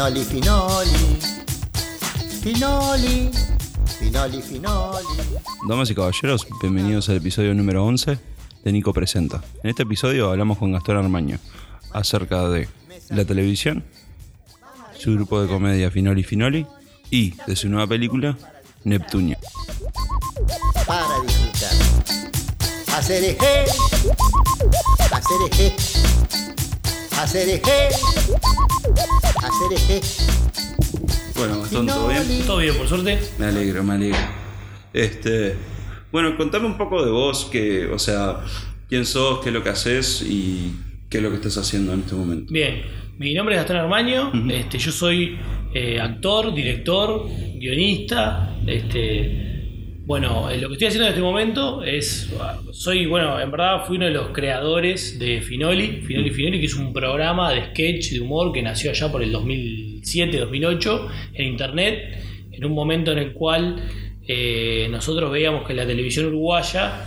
Finoli, finoli. Finoli. Finoli, finoli. Damas y caballeros, bienvenidos al episodio número 11 de Nico Presenta. En este episodio hablamos con Gastón Armaño acerca de la televisión, su grupo de comedia Finoli Finoli y de su nueva película Neptunia. Para disfrutar. Hacer eje. Hacer eje. Hacer eje. Hacer eje. Bueno, Gastón, ¿todo bien? Todo bien, por suerte. Me alegro, me alegro. Este, bueno, contame un poco de vos, que, o sea, quién sos, qué es lo que haces y qué es lo que estás haciendo en este momento. Bien, mi nombre es Gastón Armaño, este, yo soy eh, actor, director, guionista. Este, bueno, eh, lo que estoy haciendo en este momento es, soy, bueno, en verdad fui uno de los creadores de Finoli, Finoli Finoli, que es un programa de sketch, de humor que nació allá por el 2007, 2008 en internet, en un momento en el cual eh, nosotros veíamos que en la televisión uruguaya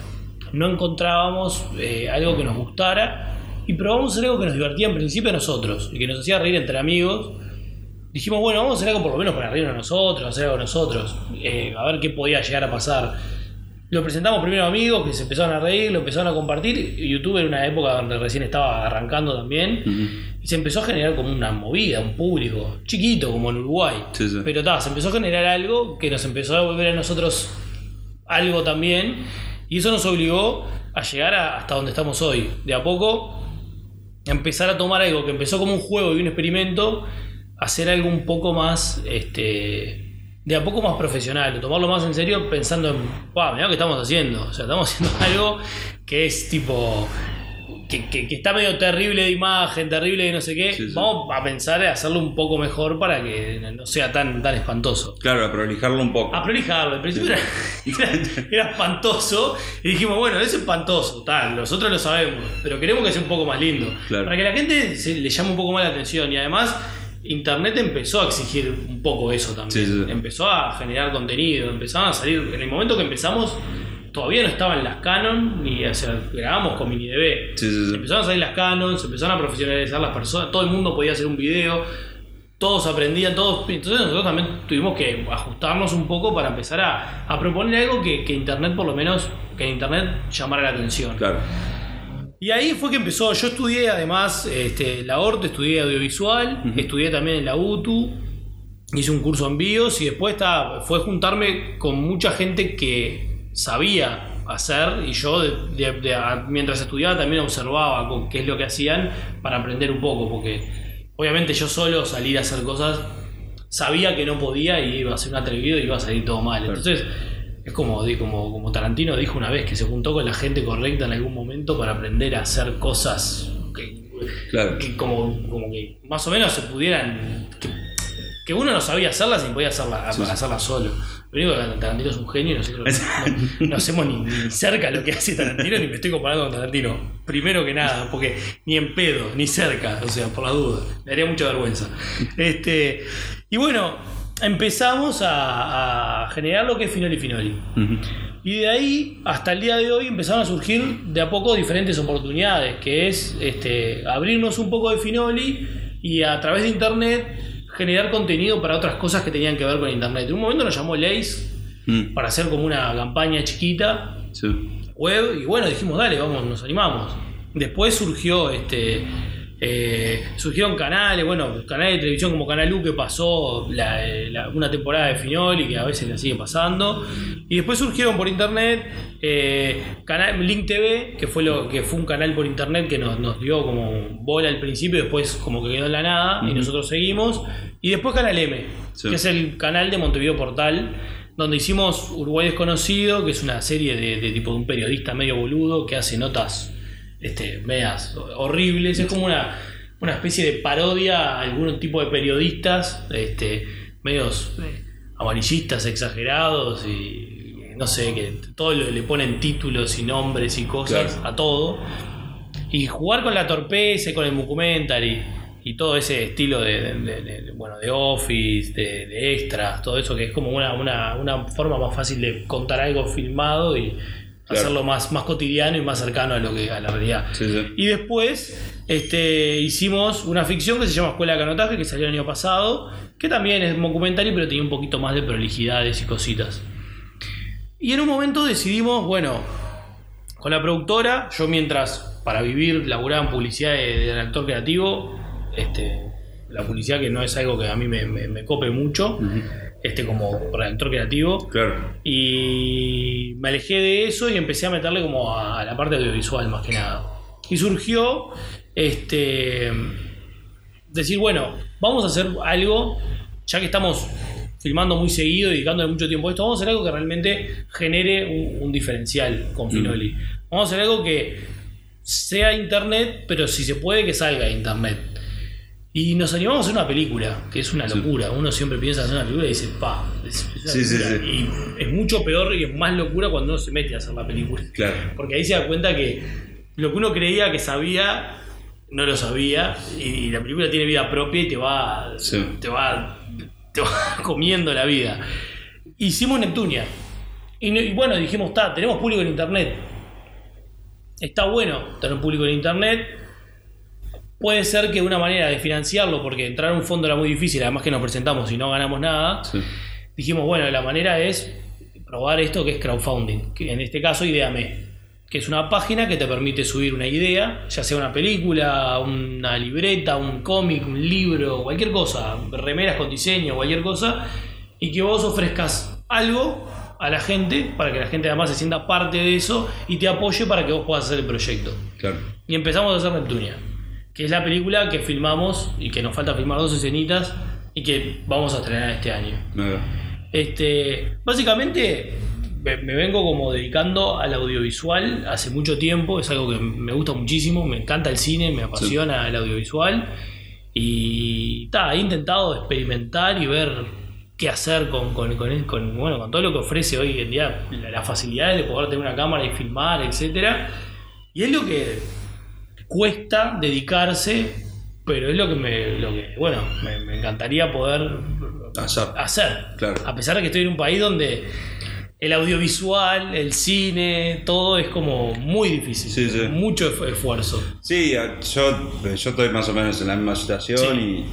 no encontrábamos eh, algo que nos gustara y probamos algo que nos divertía en principio a nosotros y que nos hacía reír entre amigos. Dijimos, bueno, vamos a hacer algo por lo menos para reírnos a nosotros, hacer algo nosotros, eh, a ver qué podía llegar a pasar. Lo presentamos primero a amigos que se empezaron a reír, lo empezaron a compartir. y YouTube era una época donde recién estaba arrancando también. Y se empezó a generar como una movida, un público chiquito, como en Uruguay. Sí, sí. Pero ta, se empezó a generar algo que nos empezó a volver a nosotros algo también. Y eso nos obligó a llegar a- hasta donde estamos hoy. De a poco, empezar a tomar algo que empezó como un juego y un experimento, hacer algo un poco más, este, de a poco más profesional, tomarlo más en serio pensando en, wow, mirá lo que estamos haciendo. O sea, estamos haciendo algo que es tipo... Que, que- que está medio terrible de imagen, terrible de no sé qué. Sí, sí. Vamos a pensar en hacerlo un poco mejor para que no sea tan, tan espantoso. Claro, a prolijarlo un poco. A prolijarlo, al principio era, era- era espantoso y dijimos, bueno, es espantoso, tal, nosotros lo sabemos, pero queremos que sea un poco más lindo. Claro. Para que la gente se, le llame un poco más la atención y además Internet empezó a exigir un poco eso también. Sí, sí, sí. Empezó a generar contenido, empezaban a salir, en el momento que empezamos todavía no estaban las Canon ni o sea, grabamos con MiniDB. Sí. Empezaron a salir las Canon, se empezaron a profesionalizar las personas, todo el mundo podía hacer un video, todos aprendían, todos. Entonces nosotros también tuvimos que ajustarnos un poco para empezar a, a proponer algo que, que Internet, por lo menos, que Internet llamara la atención. Claro. Y ahí fue que empezó. Yo estudié además este, la ORT, estudié audiovisual, estudié también en la UTU, hice un curso en BIOS y después fue juntarme con mucha gente que sabía hacer y yo de- de- de- a- mientras estudiaba también observaba con qué es lo que hacían para aprender un poco, porque obviamente yo solo salir a hacer cosas sabía que no podía y iba a ser un atrevido y iba a salir todo mal. Entonces es como, como, como Tarantino dijo una vez, que se juntó con la gente correcta en algún momento para aprender a hacer cosas que, Claro. que como, como que más o menos se pudieran... Que, que uno no sabía hacerlas y podía hacerla, Sí, solo. Lo único que Tarantino es un genio y nosotros no, no hacemos ni, ni cerca lo que hace Tarantino ni me estoy comparando con Tarantino. Primero que nada, porque ni en pedo, ni cerca, o sea, por la duda. Me daría mucha vergüenza. Este, y bueno, empezamos a, a generar lo que es Finoli Finoli. Y de ahí hasta el día de hoy empezaron a surgir de a poco diferentes oportunidades, que es este, abrirnos un poco de Finoli y a través de internet generar contenido para otras cosas que tenían que ver con internet. En un momento nos llamó Lace Mm. para hacer como una campaña chiquita Sí. web y bueno, dijimos, dale, vamos, nos animamos. Después surgió este eh, surgieron canales, bueno, canales de televisión como Canal U que pasó la- eh, la- una temporada de Finoli que a veces la sigue pasando. Y después surgieron por internet eh, canal, Link TV, que fue lo que fue un canal por internet que nos, nos dio como bola al principio y después como que quedó en la nada y nosotros seguimos. Y después Canal M, Sí. que es el canal de Montevideo Portal, donde hicimos Uruguay Desconocido, que es una serie de, de tipo de un periodista medio boludo que hace notas este, medias horribles. Es como una, una especie de parodia a algún tipo de periodistas, este, medios eh, amarillistas, exagerados y, y no sé, que todo le, le ponen títulos y nombres y cosas Claro. a todo. Y jugar con la torpeza y con el documentary y todo ese estilo de, de- de- de- bueno, de office, de, de extras, todo eso que es como una, una, una forma más fácil de contar algo filmado y hacerlo más, más cotidiano y más cercano a lo que a la realidad. Sí, sí. Y después este, hicimos una ficción que se llama Escuela de Canotaje, que salió el año pasado, que también es documentario, pero tenía un poquito más de prolijidades y cositas. Y en un momento decidimos, bueno, con la productora, yo mientras para vivir laburaba en publicidad de, de actor creativo, este, la publicidad que no es algo que a mí me, me- me cope mucho, este, como redactor creativo. Claro. Y me alejé de eso y empecé a meterle como a, la parte audiovisual más que nada. Y surgió este decir, bueno, vamos a hacer algo, ya que estamos filmando muy seguido y dedicándole mucho tiempo a esto, vamos a hacer algo que realmente genere un, un diferencial con Finoli. Vamos a hacer algo que sea internet, pero si se puede que salga de internet. Y nos animamos a hacer una película, que es una locura. Uno siempre piensa en hacer una película y dice, pa, es, es una Sí, sí, locura". sí. Y es mucho peor y es más locura cuando uno se mete a hacer la película. Claro. Porque ahí se da cuenta que lo que uno creía que sabía, no lo sabía. Y la película tiene vida propia y te va, te va, te va comiendo la vida. Hicimos Neptunia. Y, y bueno, dijimos, está, tenemos público en internet. Está bueno tener público en internet. Puede ser que una manera de financiarlo, porque entrar a un fondo era muy difícil, además que nos presentamos y no ganamos nada Sí. dijimos, bueno, la manera es probar esto que es crowdfunding, que en este caso Ideame, que es una página que te permite subir una idea, ya sea una película, una libreta, un cómic, un libro, cualquier cosa, remeras con diseño, cualquier cosa, y que vos ofrezcas algo a la gente para que la gente además se sienta parte de eso y te apoye para que vos puedas hacer el proyecto. Claro. Y empezamos a hacer Neptunia, que es la película que filmamos y que nos falta filmar dos escenitas y que vamos a estrenar este año. Este, básicamente me, me vengo como dedicando al audiovisual hace mucho tiempo, es algo que me gusta muchísimo, me encanta el cine, me apasiona el audiovisual y ta, he intentado experimentar y ver qué hacer con, con- con- con, bueno, con todo lo que ofrece hoy en día, la, la facilidad de poder tener una cámara y filmar, etcétera. Y es lo que cuesta dedicarse, pero es lo que me, lo que, bueno, me, me encantaría poder Hacer. hacer. Claro. A pesar de que estoy en un país donde el audiovisual, el cine, todo es como muy difícil. Sí, sí. Mucho esf- esfuerzo. Sí, yo, yo estoy más o menos en la misma situación Sí. y,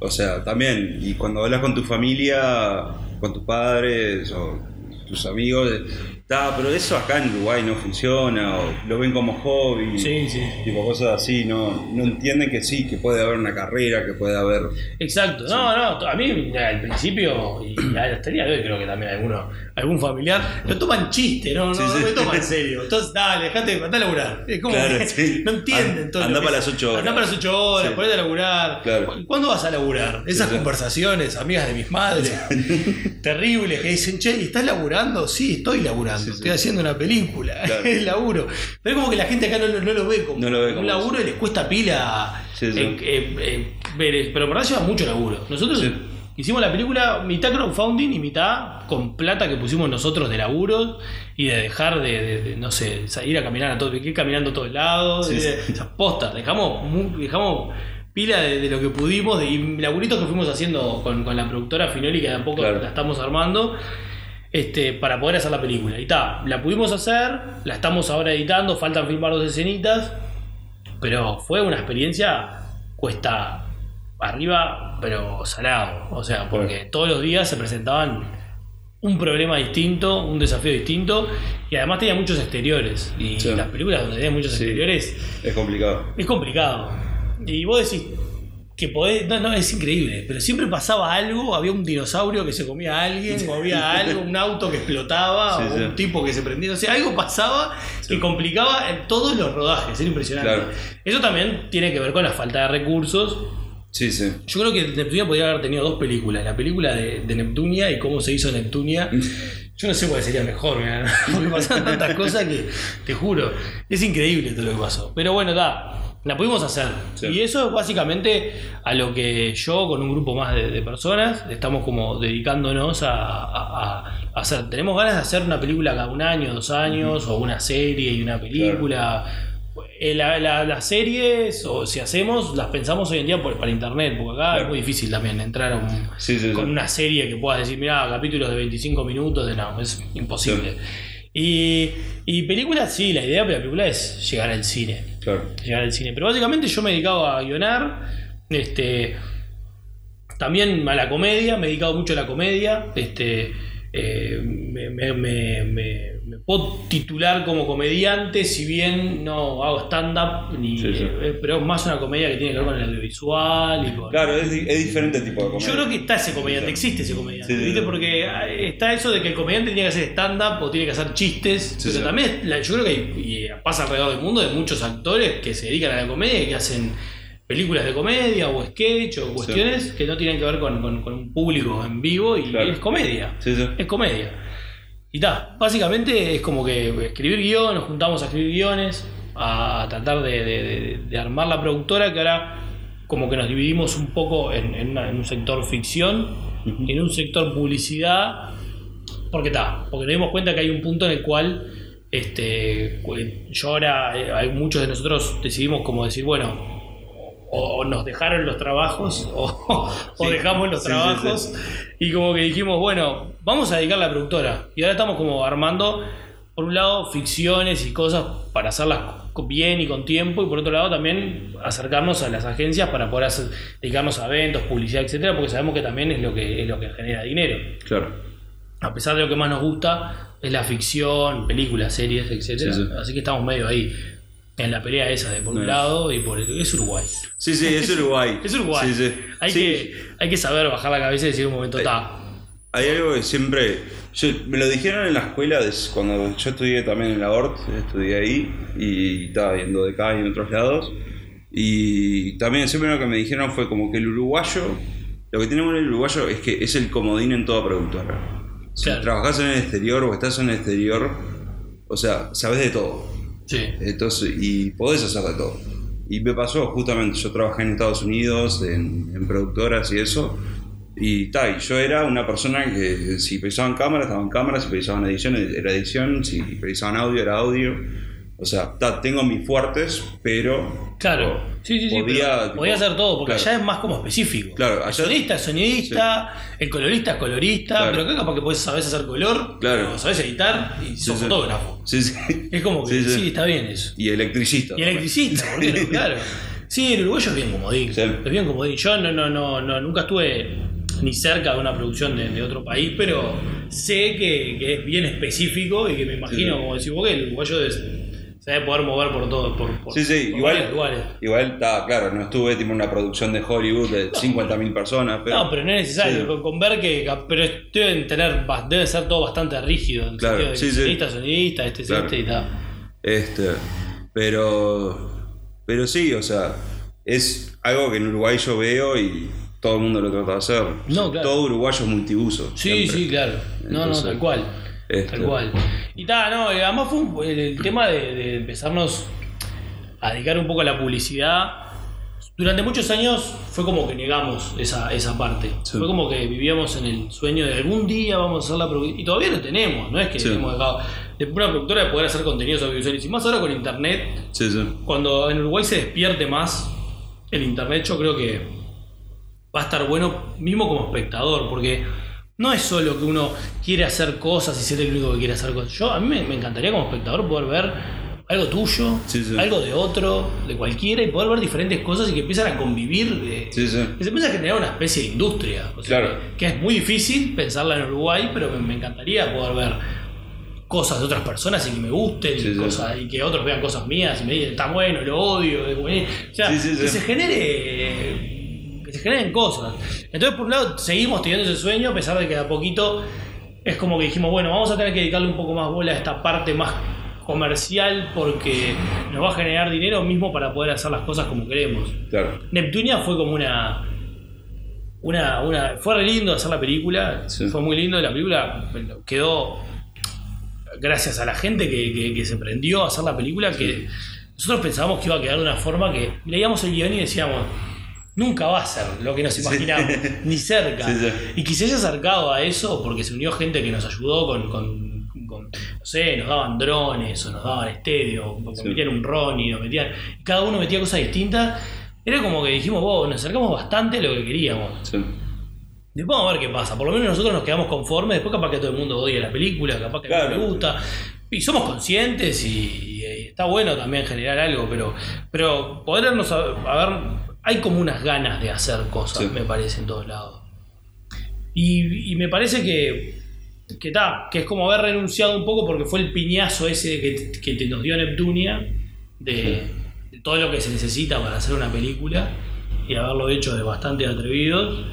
o sea, también, y cuando hablas con tu familia, con tus padres o tus amigos, está, pero eso acá en Uruguay no funciona, o lo ven como hobby, Sí, sí. tipo cosas así, no, no entienden que sí, que puede haber una carrera, que puede haber... Exacto. No, no, a mí al principio, y hasta el día de hoy creo que también alguno, algún familiar, lo toman chiste, no, no, Sí, no me toman en serio. Entonces, dale, dejate, andá a laburar. Es como Claro, que no entienden todo. andá para las ocho horas. Andá para las 8 horas, ponete a laburar. Claro. ¿Cu- ¿Cuándo vas a laburar? Esas conversaciones, amigas de mis madres, terribles, que dicen, che, ¿y ¿estás laburando? Sí, estoy laburando, Sí, sí. estoy haciendo una película, Claro. es laburo. Pero es como que la gente acá no, lo- no lo ve como No lo ve un laburo eso. y les cuesta pila Sí, eh, eh, eh, pero en verdad lleva mucho laburo. Nosotros hicimos la película mitad crowdfunding y mitad con plata que pusimos nosotros de laburo y de dejar de, de- de, no sé, salir a caminar a todo, ir caminando a todos lados, esas postas, dejamos, dejamos pila de, de lo que pudimos de, y laburitos que fuimos haciendo con, con la productora Finoli que de a poco Claro. la estamos armando este, para poder hacer la película. Y ta, la pudimos hacer, la estamos ahora editando, faltan filmar dos escenitas, pero fue una experiencia cuesta arriba, pero salado. O sea, porque todos los días se presentaban un problema distinto, un desafío distinto, y además tenía muchos exteriores. Y Sí. las películas donde tenía muchos Sí. exteriores Es complicado. es complicado. Y vos decís que podés. No, no, es increíble. Pero siempre pasaba algo, había un dinosaurio que se comía a alguien, o había algo, un auto que explotaba, Sí, o sí. un tipo que se prendía. O sea, algo pasaba que complicaba en todos los rodajes. Era impresionante. Claro. Eso también tiene que ver con la falta de recursos. Sí, sí. Yo creo que Neptunia podría haber tenido dos películas. La película de, de Neptunia y cómo se hizo Neptunia. Yo no sé cuál sería mejor, mirá, porque pasaron tantas cosas que te juro, es increíble todo lo que pasó. Pero bueno, da, la pudimos hacer. Sí. Y eso es básicamente a lo que yo con un grupo más de, de personas estamos como dedicándonos a, a- a hacer. Tenemos ganas de hacer una película cada un año, dos años, o una serie y una película. Eh, la- la- las series, o si hacemos, las pensamos hoy en día por- para internet, porque acá es muy difícil también entrar a un, Sí, sí, sí. con una serie que puedas decir, mira, capítulos de 25 minutos, de no, es imposible. Y, y películas, sí, la idea de la película es llegar al cine. Llegar al cine. Pero básicamente yo me he dedicado a guionar. Este. También a la comedia, me he dedicado mucho a la comedia. Este. eh, me- me- me puedo titular como comediante, si bien no hago stand-up, ni- Sí, sí. eh, pero es más una comedia que tiene que ver con el audiovisual y con, Claro, es, es diferente tipo de comedia. yo creo que está ese comediante, existe ese comediante, Sí, ¿viste? Porque ah, está eso de que el comediante tiene que hacer stand-up o tiene que hacer chistes, pero también la- yo creo que hay- y pasa alrededor del mundo de muchos actores que se dedican a la comedia y que hacen películas de comedia o sketch o cuestiones que no tienen que ver con, con- con un público en vivo y Claro. es comedia. Es comedia. Y está, básicamente es como que escribir guion, nos juntamos a escribir guiones, a tratar de, de- de- de armar la productora, que ahora como que nos dividimos un poco en, en una- en un sector ficción y en un sector publicidad, porque está, porque nos dimos cuenta que hay un punto en el cual este, yo ahora, eh, hay muchos de nosotros decidimos como decir, bueno, o nos dejaron los trabajos o, o Sí. dejamos los Sí, sí, trabajos y como que dijimos, bueno, vamos a dedicar a la productora. Y ahora estamos como armando, por un lado, ficciones y cosas para hacerlas bien y con tiempo, y por otro lado también acercarnos a las agencias para poder hacer- dedicarnos a eventos, publicidad, etcétera, porque sabemos que también es lo que, es lo que genera dinero. Claro. A pesar de lo que más nos gusta, es la ficción, películas, series, etcétera. Sí, sí. Así que estamos medio ahí. En la pelea esa de por un lado y por el. Es Uruguay. Sí, sí, es Uruguay. Es Uruguay. Sí. Hay, que, hay que saber bajar la cabeza y decir un momento, está. Hay algo que siempre. yo- me lo dijeron en la escuela des- cuando yo estudié también en la ORT, estudié ahí y estaba viendo de acá y en otros lados. Y también siempre lo que me dijeron fue como que el uruguayo, lo que tiene bueno el uruguayo es que es el comodín en toda productora. Si Claro. trabajás en el exterior o estás en el exterior, o sea, sabes de todo. Sí. Entonces, y podés hacer de todo. Y me pasó justamente, yo trabajé en Estados Unidos, en, en productoras y eso. Y tal, y yo era una persona que si precisaban cámara, estaba en cámara, si precisaban edición, era edición, si precisaban audio, era audio. O sea, ta, tengo mis fuertes, pero. Claro. Sí, sí, sí. Podía, tipo, podía hacer todo, porque claro. allá es más como específico. Claro, el allá- sonidista es sonidista, el colorista es colorista, Claro. pero acá capaz que podés, sabés hacer color, Claro. sabés editar y sos Sí, fotógrafo. Sí, sí. Es como que Sí, está bien eso. Y electricista. Y electricista, ¿por qué no? Claro. Sí, el uruguayo es bien comodín. Es bien comodín. Yo no, no, no, no, nunca estuve ni cerca de una producción de, de otro país, pero sé que, que es bien específico y que me imagino, Sí. como decís vos, que el uruguayo es- se debe poder mover por todo. Por, por- Sí, sí, por igual, lugares. igual está claro, no estuve tipo una producción de Hollywood de 50.000 personas, pero, no, pero no es necesario. Con, con ver que. Pero deben tener. bas- Debe ser todo bastante rígido. En el Claro, sentido de que sonidista, este es Claro. este y tal. Este, pero, pero sí, o sea, es algo que en Uruguay yo veo y todo el mundo lo trata de hacer. No, claro. Todo uruguayo es multiuso. Sí, siempre. sí, claro. No, Entonces, no, tal cual. este. Tal cual. Y tal, no, además fue un- el, el tema de, de empezarnos a dedicar un poco a la publicidad. Durante muchos años fue como que negamos esa, esa parte. Sí. Fue como que vivíamos en el sueño de algún día vamos a hacer la producción. Y todavía lo tenemos, no es que Sí. hemos dejado de una productora de poder hacer contenidos audiovisuales. Y más ahora con internet, Sí, sí. cuando en Uruguay se despierte más el internet, yo creo que va a estar bueno mismo como espectador, porque no es solo que uno quiere hacer cosas y ser el único que quiere hacer cosas. Yo a mí me, me encantaría como espectador poder ver algo tuyo, Sí, sí. algo de otro, de cualquiera, y poder ver diferentes cosas y que empiezan a convivir. Sí, sí. que se empieza a generar una especie de industria. O sea, Claro. que, que es muy difícil pensarla en Uruguay, pero me, me encantaría poder ver cosas de otras personas y que me gusten y, cosas, que otros vean cosas mías y me digan, está bueno, lo odio. es buení-". O sea, Sí, sí, sí. que se genere. Que se generen cosas. Entonces, por un lado, seguimos teniendo ese sueño, a pesar de que de a poquito es como que dijimos, bueno, vamos a tener que dedicarle un poco más bola a esta parte más comercial porque nos va a generar dinero mismo para poder hacer las cosas como queremos. Claro. Neptunia fue como una. Una, una, fue re lindo hacer la película, Sí. fue muy lindo. La película quedó gracias a la gente que, que- que se prendió a hacer la película. Que nosotros pensábamos que iba a quedar de una forma que leíamos el guion y decíamos, nunca va a ser lo que nos imaginamos, ni cerca. Sí, sí. Y que se haya acercado a eso porque se unió gente que nos ayudó con, con- con- no sé, nos daban drones o nos daban estéreo, o metían un Ronnie, nos metían, cada uno metía cosas distintas. Era como que dijimos, "Wow, nos acercamos bastante a lo que queríamos. Después vamos a ver qué pasa. Por lo menos nosotros nos quedamos conformes. Después capaz que todo el mundo odia la película, capaz que Claro. no me gusta. y somos conscientes y, y está bueno también generar algo, pero, pero podernos ver, hay como unas ganas de hacer cosas, Sí. me parece, en todos lados. Y, y me parece que, que, ta, que es como haber renunciado un poco porque fue el piñazo ese que, que te nos dio Neptunia de, de todo lo que se necesita para hacer una película y haberlo hecho de bastante atrevidos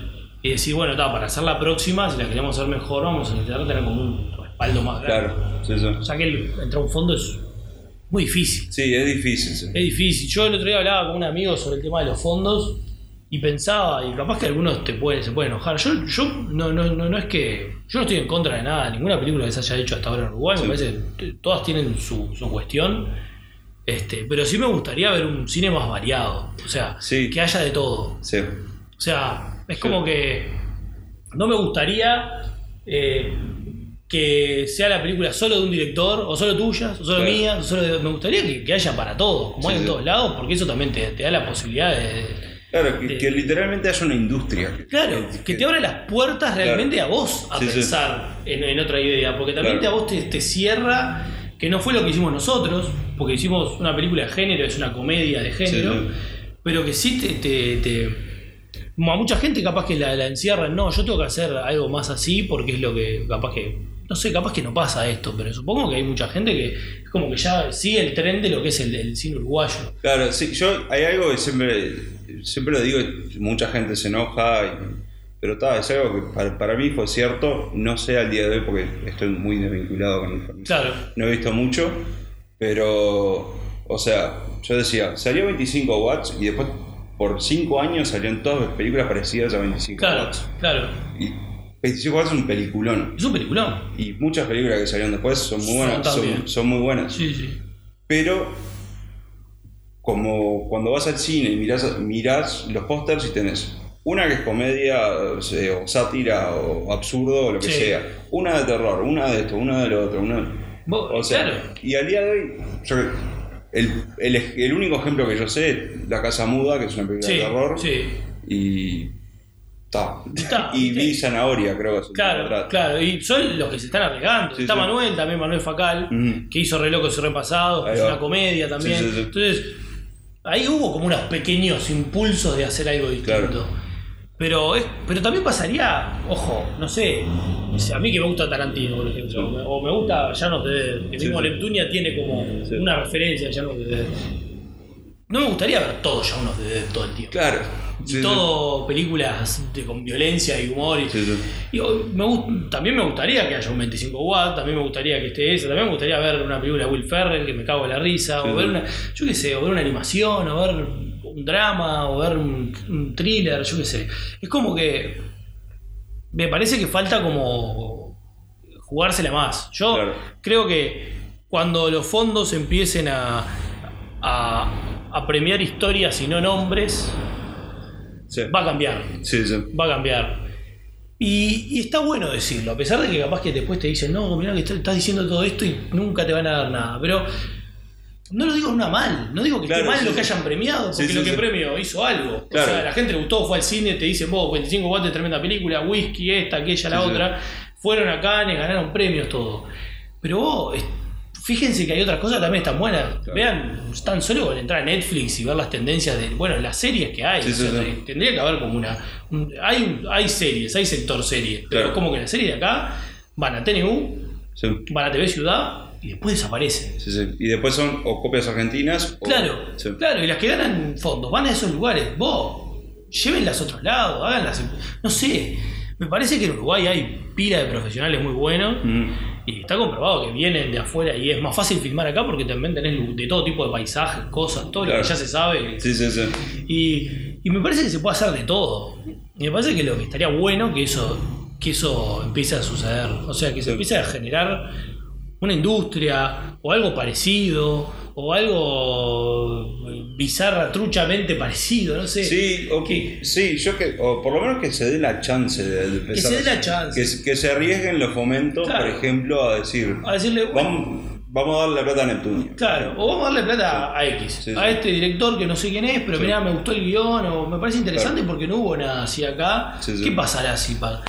y decir, bueno, ta, para hacer la próxima, si la queremos hacer mejor, vamos a necesitar tener como un respaldo más grande. Claro, sí, sí. O sea que el- entrar a un fondo es muy difícil. Sí, es difícil. sí. Es difícil. Yo el otro día hablaba con un amigo sobre el tema de los fondos y pensaba, y capaz que algunos te pueden, se pueden enojar. Yo, yo no, no, no, no es que. Yo no estoy en contra de nada, ninguna película que se haya hecho hasta ahora en Uruguay, Sí. me parece que todas tienen su, su cuestión. Este, pero sí me gustaría ver un cine más variado. O sea, Sí. que haya de todo. Sí. O sea, es como que no me gustaría eh, que sea la película solo de un director, o solo tuyas, o solo Claro. mías, o solo de- me gustaría que, que haya para todos, como Sí, hay en sí. todos lados, porque eso también te, te da la posibilidad de... Claro, que, de- que literalmente haya una industria. Claro, que te abra las puertas realmente a vos a Sí, sí. pensar En, en otra idea, porque también Claro. te, a vos te, te cierra, que no fue lo que hicimos nosotros, porque hicimos una película de género, es una comedia de género, Sí, pero que sí te, te- a mucha gente capaz que la, la encierran, no, yo tengo que hacer algo más así porque es lo que capaz que, no sé, capaz que no pasa esto, pero supongo que hay mucha gente que es como que ya sigue el tren de lo que es el, el cine uruguayo. Claro, sí, yo hay algo que siempre, siempre lo digo, mucha gente se enoja, y- pero está, es algo que para, para mí fue cierto, no sé al día de hoy porque estoy muy desvinculado con el Claro, no he visto mucho, pero, o sea, yo decía, salió 25 watts y después por 5 años salieron todas películas parecidas a 25 claro, watts. claro. Y 25 watts es un peliculón. Es un peliculón. Y muchas películas que salieron después son muy buenas. Son, son muy buenas. Sí, sí. Pero como cuando vas al cine y mirás, mirás los pósters y tenés una que es comedia o sea, o sátira o absurdo o lo que Sí. sea, una de terror, una de esto, una de lo otro, una... O sea, claro. y al día de hoy, yo- el, el, el único ejemplo que yo sé es La Casa Muda, que es una película Sí, de terror, sí. y... ta. Y vi Zanahoria, creo que Claro, claro, y son los que se están arriesgando. Sí, Está sí. Manuel, también Manuel Facal, que hizo Re Locos y Repasados, que Ahí es una comedia también. Sí. Entonces, ahí hubo como unos pequeños impulsos de hacer algo distinto. Claro. Pero, es, pero también pasaría, ojo, no sé, a mí que me gusta Tarantino, por ejemplo, o me- gusta Llanos de Dead, que mismo sí. Neptunia tiene como una referencia a Llanos de Dead. No me gustaría ver todo Llanos de Dead todo el tiempo. Claro. Y Sí, sí. todo películas de- con violencia y humor y, Sí, sí. y, me también me gustaría que haya un 25 watts, también me gustaría que esté eso, también me gustaría ver una película de Will Ferrell que me cago en la risa, o ver una, yo qué sé, o ver una animación, o ver un drama, o ver un, un thriller, yo qué sé. Es como que me parece que falta como jugársela más. Yo Claro. creo que cuando los fondos empiecen a, a, a premiar historias y no nombres, Sí. va a cambiar Sí, sí. va a cambiar. Y, y está bueno decirlo, a pesar de que capaz que después te dicen, no, mirá que est- estás diciendo todo esto y nunca te van a dar nada. Pero no lo digo una mal, no digo que Claro, esté mal sí, lo que hayan premiado, porque Sí, sí, lo que premio hizo algo. Claro. O sea, la gente le gustó, fue al cine, te dicen, vos, 25 watts de tremenda película, whisky, esta, aquella, la otra. Fueron a Cannes, ganaron premios, todo. Pero vos, fíjense que hay otras cosas que también están buenas. Claro. Vean, tan solo con entrar a Netflix y ver las tendencias de, bueno, las series que hay. Sí, o sea, sí. Tendría que haber como una. un- hay, hay series, hay sector series, pero Claro. es como que las series de acá van a TNU, van a TV Ciudad y después desaparecen. Sí, sí. Y después son o copias argentinas o. Claro, claro, y las que ganan fondos van a esos lugares. Vos, llévenlas a otros lados, háganlas. No sé, me parece que en Uruguay hay pila de profesionales muy buenos. Mm. Y está comprobado que vienen de afuera y es más fácil filmar acá porque también tenés de todo tipo de paisajes, cosas, todo lo que ya se sabe. Sí, sí, sí. Y, y me parece que se puede hacer de todo. Y me parece que lo que estaría bueno que eso, que eso empiece a suceder. O sea, que se empiece a generar una industria o algo parecido o algo bizarra, truchamente parecido, no sé. Sí, o que- sí, yo que, o por lo menos que se dé la chance de, de empezar se dé la chance. Que, que se arriesguen los fomentos, Claro. por ejemplo, a decir, A decirle, vamos, vamos a darle plata a Neptunio. Claro, o vamos a darle plata a, a X, Sí, a sí. este director que no sé quién es, pero mirá, me gustó el guion, o me parece interesante porque no hubo nada así acá. ¿Qué pasará así? pa-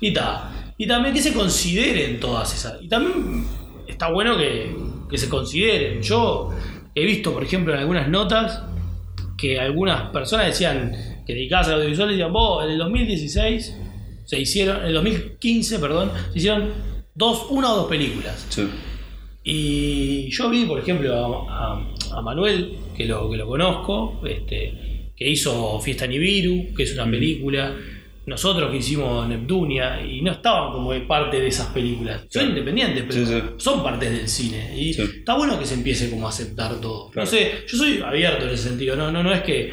Y ta. Y también que se consideren todas esas. Y también está bueno que, que se consideren. Yo he visto, por ejemplo, en algunas notas que algunas personas decían que dedicadas al audiovisual decían, vos, en el 2016 se hicieron, en el 2015, perdón, se hicieron dos, una o dos películas. Sí. Y yo vi, por ejemplo, a, a- a Manuel, que lo, que lo conozco, este, que hizo Fiesta Nibiru, que es una película. Nosotros que hicimos Neptunia, y no estaban como de parte de esas películas. Son independientes, pero Sí, sí. son partes del cine. Y está bueno que se empiece como a aceptar todo. Claro. No sé, yo soy abierto en ese sentido. No, no, no es que,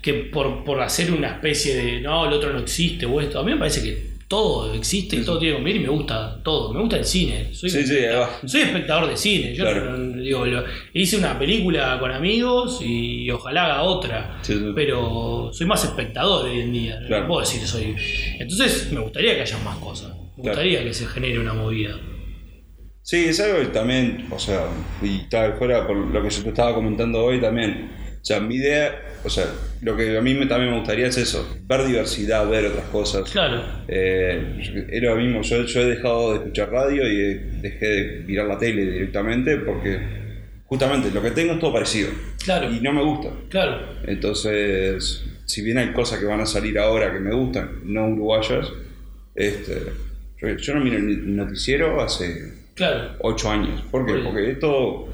que por, por hacer una especie de no, el otro no existe o esto. A mí me parece que todo existe y Sí, todo tiene que convivir y me gusta todo. Me gusta el cine. Soy Sí, sí, soy espectador de cine. Yo Claro. digo, lo- hice una película con amigos y ojalá haga otra. Pero soy más espectador hoy en día. Claro. No puedo decir que soy. Entonces me gustaría que haya más cosas. Me Claro. gustaría que se genere una movida. Sí, es algo que también, o sea, y tal fuera por lo que yo te estaba comentando hoy también. O sea, mi idea, o sea, lo que a mí me, también me gustaría es eso, ver diversidad, ver otras cosas. Claro. Eh, es lo mismo, yo, yo he dejado de escuchar radio y dejé de mirar la tele directamente porque justamente lo que tengo es todo parecido. Claro. Y no me gusta. Claro. Entonces, si bien hay cosas que van a salir ahora que me gustan, no uruguayas, este, yo, yo no miro el noticiero hace Claro. ocho años. ¿Por qué? Porque es todo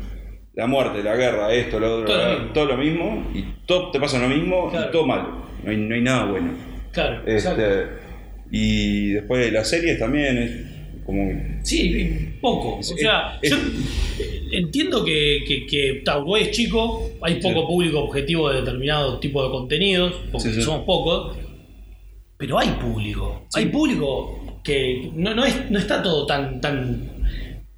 la muerte, la guerra, esto, lo otro, Todo lo la- mismo. todo lo mismo y todo te pasa lo mismo Claro. y todo malo. No hay, no hay nada bueno. Claro. Este, y después de las series también es como Sí, poco. O sea, es- yo eh, entiendo que, que, es chico, hay poco Sí. público objetivo de determinado tipo de contenidos, porque Sí, sí. somos pocos, pero hay público. Hay público que no, no, es, no está todo tan, tan.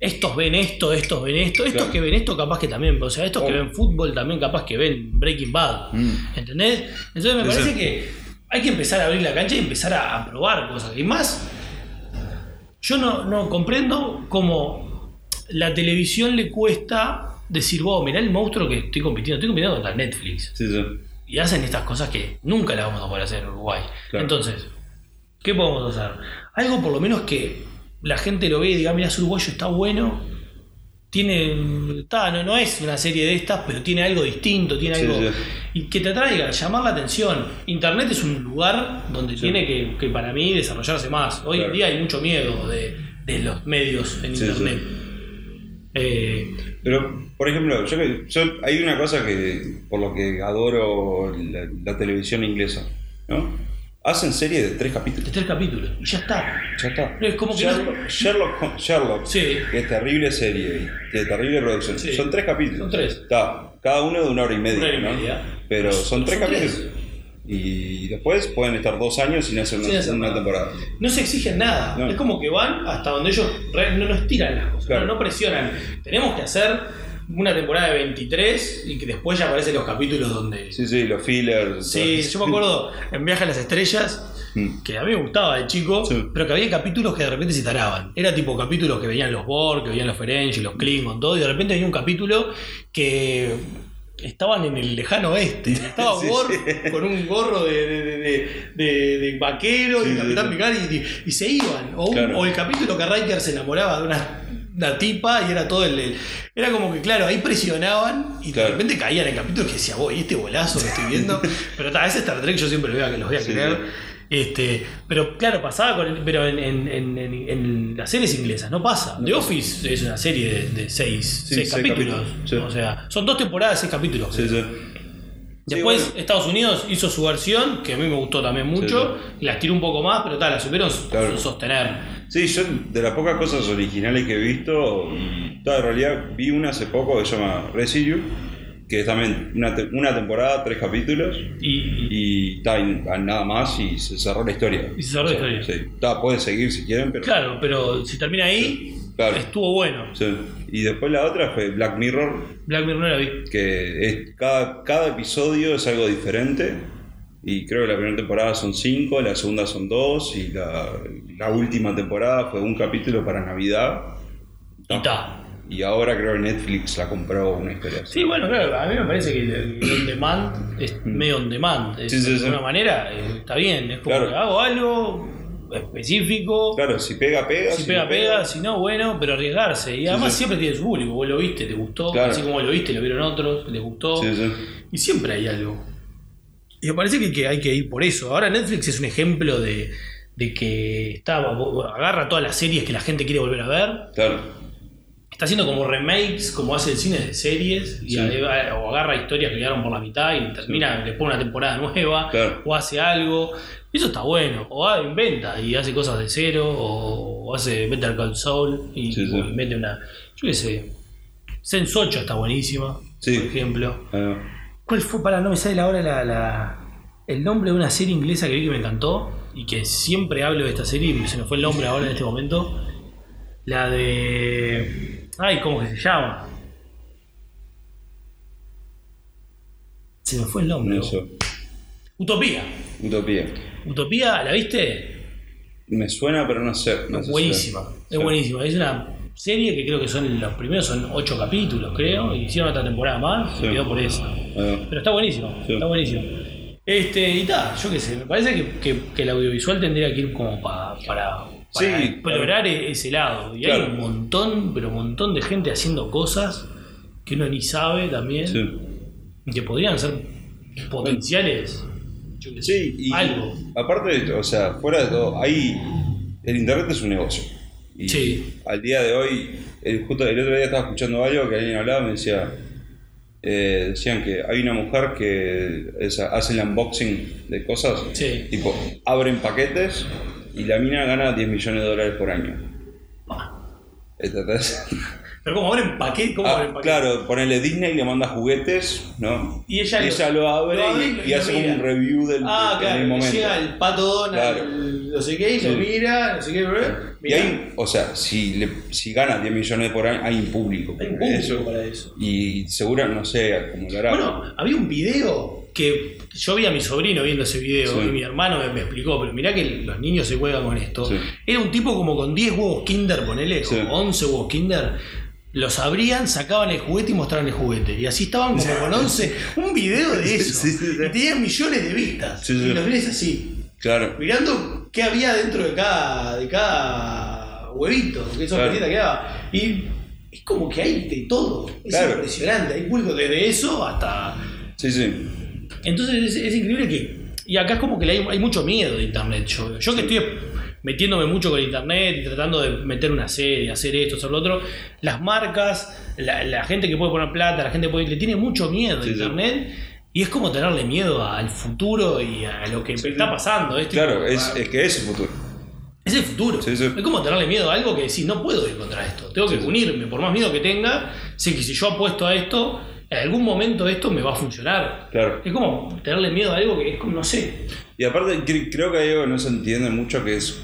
Estos ven esto, estos ven esto, estos Claro. que ven esto capaz que también, o sea, estos que Oh. ven fútbol también capaz que ven Breaking Bad, Mm. ¿entendés? Entonces me parece que hay que empezar a abrir la cancha y empezar a, a probar cosas. Y más, yo no, no comprendo cómo la televisión le cuesta decir, vos, mirá el monstruo que estoy compitiendo, estoy compitiendo contra Netflix. Sí, sí. Y hacen estas cosas que nunca las vamos a poder hacer en Uruguay. Claro. Entonces, ¿qué podemos hacer? Algo por lo menos que la gente lo ve y diga, mira, es uruguayo, está bueno. Tiene. Está, no, no es una serie de estas, pero tiene algo distinto, tiene Sí, algo. sí. Y que te atraiga, llamar la atención. Internet es un lugar donde Sí. tiene que, que para mí desarrollarse más. Hoy en día hay mucho miedo de, de los medios en Internet. Eh, Pero, por ejemplo, yo, yo- hay una cosa que, por lo que adoro la, la televisión inglesa, ¿no? Hacen series de tres de capítulos. tres capítulos. Y ya está. Ya está. Es como que no- Sherlock, Sherlock, Sherlock, Sí. que es terrible serie, de terrible producción. Sí. Son tres capítulos. Son tres. Está, cada uno de una hora y media, Una hora y ¿no? media. Pero son tres Son capítulos. tres. Y después pueden estar dos años sin hacer una, Sin hacer una temporada. No se exigen nada. No. Es como que van hasta donde ellos no nos tiran las cosas, Claro. no, no presionan. Tenemos que hacer una temporada de 23 y que después ya aparecen los capítulos donde. Sí, sí, los fillers. Sí, yo me acuerdo en Viaje a las Estrellas, Mm. que a mí me gustaba de chico, Sí. pero que había capítulos que de repente se taraban. Era tipo capítulos que venían los Borg, que venían los Ferengi, los Klingon, todo, y de repente venía un capítulo que estaban en el lejano oeste. Estaba Sí, Borg sí. con un gorro de, de, de, vaquero y Capitán. Picard y, y- y se iban. O, un- Claro. o el capítulo que Riker se enamoraba de una, una tipa y era todo el, el- Era como que, claro, ahí presionaban y de repente caían en capítulos que decía, voy, este bolazo que estoy viendo. pero ta, ese Star Trek yo siempre lo voy a, los voy a creer. sí. Este, pero claro, pasaba con el- pero en, en- en- las series inglesas no pasa. No The pasa. Office es una serie de, de seis, Sí, seis seis capítulos. capítulos, sí. O sea, son dos temporadas, seis capítulos. Sí, sí. Después bueno. Estados Unidos hizo su versión, que a mí me gustó también mucho, y las tiró un poco más, pero tal, la supieron Claro. sostener. Sí, yo de las pocas cosas originales que he visto, y ta, en realidad vi una hace poco que se llama Residue, que es también una, te- una temporada, tres capítulos, Y, y- y y nada más y se cerró la historia. Y se cerró la historia. Sí, ta, pueden seguir si quieren, pero... claro, pero si termina ahí, Claro. estuvo bueno. Sí. Y después la otra fue Black Mirror, Black Mirror no la vi. que es, cada, cada episodio es algo diferente. Y creo que la primera temporada son cinco, la segunda son dos, y la, la última temporada fue un capítulo para Navidad. Y ta. Y ahora creo que Netflix la compró una historia así. Sí, bueno, claro, a mí me parece que el, on demand es medio on demand. Es, Mm. Sí, sí, de sí. alguna manera eh, está bien. Es como Claro. que hago algo, específico. Claro, si pega, pega. Si pega, no pega, si no, bueno, pero arriesgarse. Y además siempre tiene su público. Vos lo viste, te gustó. Claro. Así como lo viste, lo vieron otros, les gustó. Y siempre hay algo. Y me parece que, que hay que ir por eso. Ahora Netflix es un ejemplo de, de que está, agarra todas las series que la gente quiere volver a ver. Claro. Está haciendo como remakes, como hace el cine de series, y Sí. a- o agarra historias que quedaron por la mitad y termina, le pone una temporada nueva, Claro. o hace algo. Eso está bueno. O ah, inventa y hace cosas de cero, o, o hace Better Call Saul y, Sí, sí. y mete una. Yo qué sé. Sense 8 está buenísima, Sí. por ejemplo. Ah, ¿Cuál fue? Para, no me sale ahora la, la- el nombre de una serie inglesa que vi que me encantó y que siempre hablo de esta serie y se me fue el nombre ahora en este momento. La de. Ay, ¿cómo que se llama? Se me fue el nombre. no sé. Utopía. Utopía. Utopía, ¿la viste? Me suena, pero no sé. no si- buenísima. Es buenísima. Es una serie que creo que son los primeros, son ocho capítulos, creo. Y hicieron otra temporada más. Sí. Y quedó por esa. Ah, Pero está buenísimo, Sí. está buenísimo. Este, y tal, yo qué sé, me parece que, que- que el audiovisual tendría que ir como pa- para, para Sí, explorar e- ese lado. Y hay un montón, pero un montón de gente haciendo cosas que uno ni sabe también, y que podrían ser potenciales. yo qué sé, Sí, y algo. aparte, o sea, fuera de todo, ahí el internet es un negocio. Y Sí. al día de hoy, el, justo el otro día estaba escuchando algo que alguien hablaba, me decía, eh, decían que hay una mujer que es- hace el unboxing de cosas, Sí. tipo, abren paquetes y la mina gana 10 millones de dólares por año. Ah. ¿Entendés? Pero como abren paquete, ¿cómo Ah, abren paquete? claro, ponele Disney le manda juguetes, ¿no? Y ella lo- lo abre, lo abre y, y y y hace como un review del, Ah, del- claro, del momento. llega el pato Donald, Claro. no sé qué, y lo Sí. mira, no sé qué, Y hay, o sea, si, le, si gana 10 millones por año, hay un público. Hay un público para eso. Y seguro, no sé, acumulará. Bueno, había un video que yo vi a mi sobrino viendo ese video Sí. y mi hermano me, me explicó, pero mirá que los niños se juegan con esto. Sí. Era un tipo como con 10 huevos Kinder, ponele, Sí. o 11 huevos Kinder. Los abrían, sacaban el juguete y mostraban el juguete. Y así estaban como con 11. Un video de eso. Y tenían millones de vistas. Y los ves así, claro. mirando qué había dentro de cada, de cada huevito, que son Claro. que daba. Y es como que hay de todo. Es Claro. impresionante. Hay público desde eso hasta Sí, sí. entonces es, es increíble que. Y acá es como que hay, hay mucho miedo de internet. Yo, yo que estoy metiéndome mucho con internet y tratando de meter una serie, hacer esto, hacer lo otro, las marcas, la, la gente que puede poner plata, la gente que puede, le tiene mucho miedo a Sí, sí. Y es como tenerle miedo al futuro y a lo que está pasando. Es tipo, Claro, es, es que es el futuro. es el futuro. Sí. Es como tenerle miedo a algo que decís, no puedo ir contra esto. Tengo que unirme, por más miedo que tenga, sé que si yo apuesto a esto, en algún momento esto me va a funcionar. Claro. Es como tenerle miedo a algo que es como, no sé. Y aparte, cre- creo que hay algo que no se entiende mucho que es,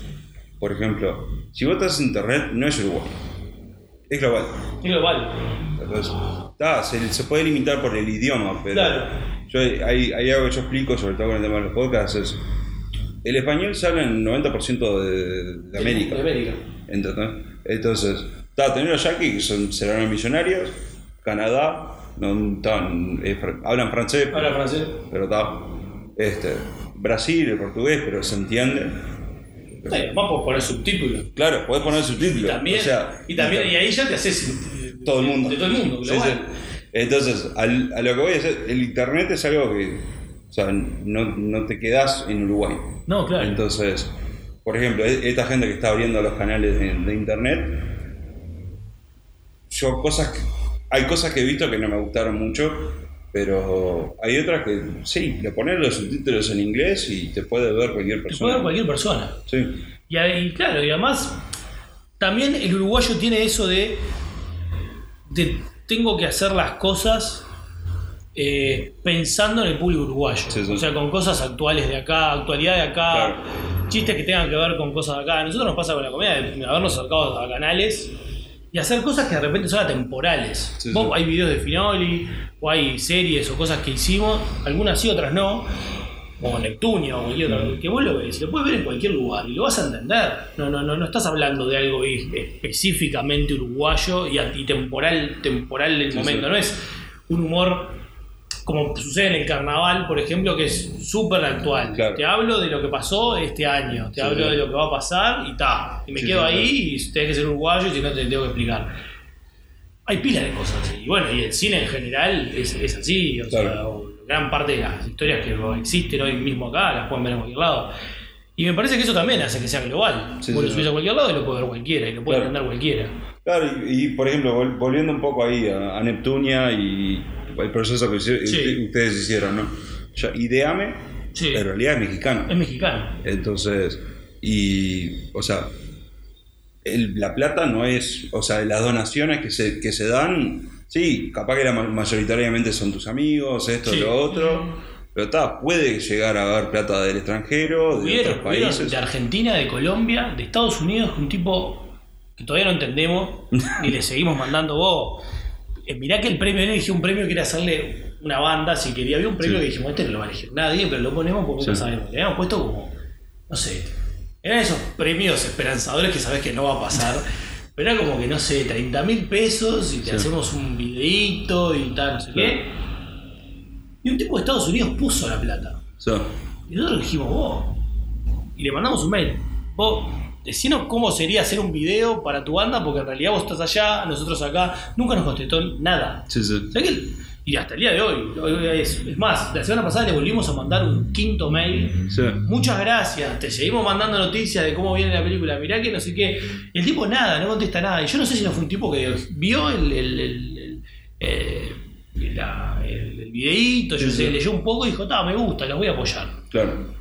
por ejemplo, si vos estás en internet, no es Uruguay. Es global. Es global. Entonces, se, se puede limitar por el idioma, pero Claro. Yo, hay, hay algo que yo explico, sobre todo con el tema de los podcasts, es el español se habla en el 90% de, de América. De América. ¿entendés? Entonces, está, tenés los yankees que son, serán millonarios, Canadá, no, eh, hablan francés, Habla francés. pero está. Este, Brasil, el portugués, pero se entiende. Sí, además por poner subtítulos. Claro, podés poner subtítulos. También, o sea, y también, y ahí ya te haces todo el mundo. De todo el mundo, Sí, global. sí. Entonces, al- a lo que voy a decir, el internet es algo que, o sea, no, no te quedás en Uruguay. No, claro. Entonces, por ejemplo, e- esta gente que está abriendo los canales de, de internet, yo cosas, que- hay cosas que he visto que no me gustaron mucho, pero hay otras que, sí, le pones los subtítulos en inglés y te puede ver cualquier Te persona. puede ver cualquier persona. Sí, Y, ahí, claro, y además, también el uruguayo tiene eso de, de tengo que hacer las cosas eh, pensando en el público uruguayo. Sí, sí. O sea, con cosas actuales de acá, actualidad de acá, Claro. chistes que tengan que ver con cosas de acá. A nosotros nos pasa con la comedia de habernos acercado a canales y hacer cosas que de repente son atemporales. Sí, Vos-. Hay videos de Finoli, o hay series o cosas que hicimos, algunas sí, otras no. O Neptunia o cualquier otra, que vos lo ves, lo puedes ver en cualquier lugar y lo vas a entender. No, no, no, no estás hablando de algo es- específicamente uruguayo y, y temporal, temporal del Sí, momento. sí. No es un humor como sucede en el carnaval, por ejemplo, que es súper actual. Claro. Te hablo de lo que pasó este año, te Sí, hablo de lo que va a pasar y ta. Y me quedo ahí y tenés que ser uruguayo y si no te tengo que explicar. Hay pilas de cosas así. Y bueno, y el cine en general es, es así. O sea, Claro. Gran parte de las historias que existen hoy mismo acá las pueden ver en cualquier lado. Y me parece que eso también hace que sea global. Sí, Vos sí, lo subís sí. a cualquier lado y lo puede ver cualquiera, y lo puede Claro. entender cualquiera. Claro, y, y, por ejemplo, vol- volviendo un poco ahí a, a Neptunia y el proceso que ustedes hicieron, ¿no? Ideame, en realidad es mexicano. Es mexicano. Entonces, y, o sea, el- la plata no es, o sea, las donaciones que se, que se dan, sí, capaz que la ma- mayoritariamente son tus amigos, esto, Sí. lo otro, pero está, puede llegar a haber plata del extranjero, de otros países. de Argentina, de Colombia, de Estados Unidos, un tipo que todavía no entendemos, ni le seguimos mandando vos. Eh, mirá que el premio, él eligió un premio que era hacerle una banda, si quería. Había un premio Sí. que dijimos, este no lo va a elegir nadie, pero lo ponemos porque Sí. no sabemos. Le habíamos puesto como, no sé, eran esos premios esperanzadores que sabes que no va a pasar. Pero era como que, no sé, 30 mil pesos y te Sí. hacemos un videíto y tal, no sé Claro. qué. Y un tipo de Estados Unidos puso la plata. O sea, Y nosotros dijimos, vos. Y le mandamos un mail. Vos, decinos cómo sería hacer un video para tu banda, porque en realidad vos estás allá, nosotros acá. Nunca nos contestó nada. sí, sí. ¿Sabés qué? Y hasta el día de hoy. hoy es, es más, la semana pasada le volvimos a mandar un quinto mail. Sí. Muchas gracias, te seguimos mandando noticias de cómo viene la película. Mirá que no sé qué. El tipo nada, no contesta nada. Y yo no sé si no fue un tipo que vio el, el, el- el- eh, la- videíto, yo Sí, sé, sí. leyó un poco y dijo, me gusta, los voy a apoyar. Claro.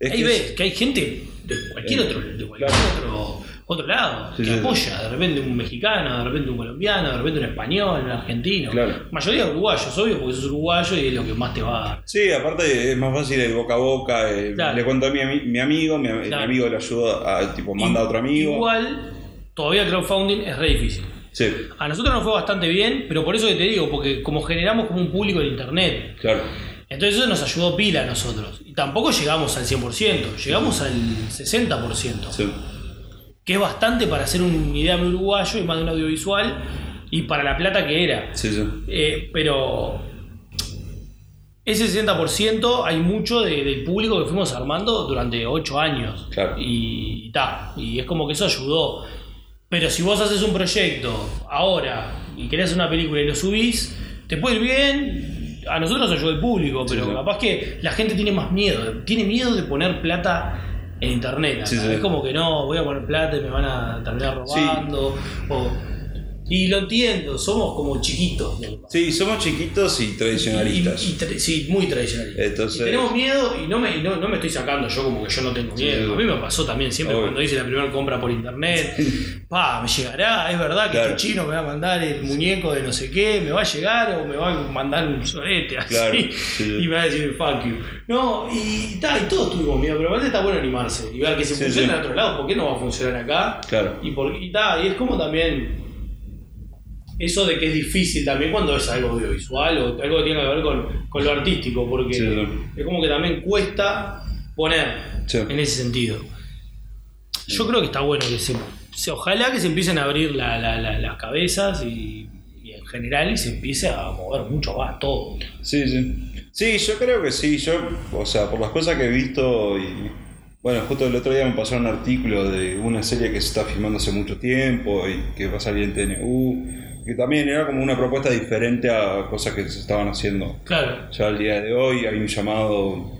Es Ahí que ves es- que hay gente de cualquier Eh, otro, de cualquier claro. otro, otro lado Sí, que sí, apoya, de repente un mexicano, de repente un colombiano, de repente un español, un argentino. Claro. Mayoría uruguayos, obvio, porque sos uruguayo y es lo que más te va a Sí, aparte es más fácil el boca a boca. eh, Claro. Le cuento a mi, ami- mi amigo, mi, amigo le ayuda a, tipo, manda a otro amigo. Igual, todavía el crowdfunding es re difícil. Sí, A nosotros nos fue bastante bien, pero por eso que te digo, porque como generamos como un público en internet, claro. entonces eso nos ayudó pila a nosotros. Y tampoco llegamos al 100%, llegamos al 60%. Sí. Que es bastante para hacer un idea uruguayo y más de un audiovisual y para la plata que era. Sí, sí. Eh, pero ese 60% hay mucho de- del público que fuimos armando durante 8 años. Claro. Y ta, y es como que eso ayudó. Pero si vos haces un proyecto ahora y querés hacer una película y lo subís, te puede ir bien. A nosotros nos ayudó el público, pero sí. capaz que la gente tiene más miedo. Tiene miedo de poner plata en internet. sí. Es como que no, voy a poner plata y me van a terminar robando. o- y lo entiendo, somos como chiquitos. ¿no? Sí, somos chiquitos y tradicionalistas. Y- y tra- sí, muy tradicionalistas. Entonces- Y tenemos miedo y no me, no, no me estoy sacando yo como que yo no tengo miedo. sí. A mí me pasó también siempre Obvio. cuando hice la primera compra por internet. Pa, me llegará, es verdad que Claro. este chino me va a mandar el muñeco de no sé qué, me va a llegar o me va a mandar un sorete así. Claro, sí, sí. Y me va a decir fuck you. No, y, ta, y todos tuvimos miedo, pero aparte está bueno animarse y ver que si Sí, funciona en otro lado, ¿por qué no va a funcionar acá? Claro. Y, por, y, ta, y es como también eso de que es difícil también cuando es algo audiovisual o algo que tiene que ver con, con lo artístico, porque Sí, es como que también cuesta poner Sí. en ese sentido. Yo creo que está bueno que se, se- ojalá que se empiecen a abrir la- la- la- las cabezas y, y en general y se empiece a mover mucho más todo. Sí, sí. Sí, yo creo que sí. Yo, o sea, por las cosas que he visto y. Bueno, justo el otro día me pasó un artículo de una serie que se está filmando hace mucho tiempo y que va a salir en TNU. Que también era como una propuesta diferente a cosas que se estaban haciendo. Claro. Ya al día de hoy hay un llamado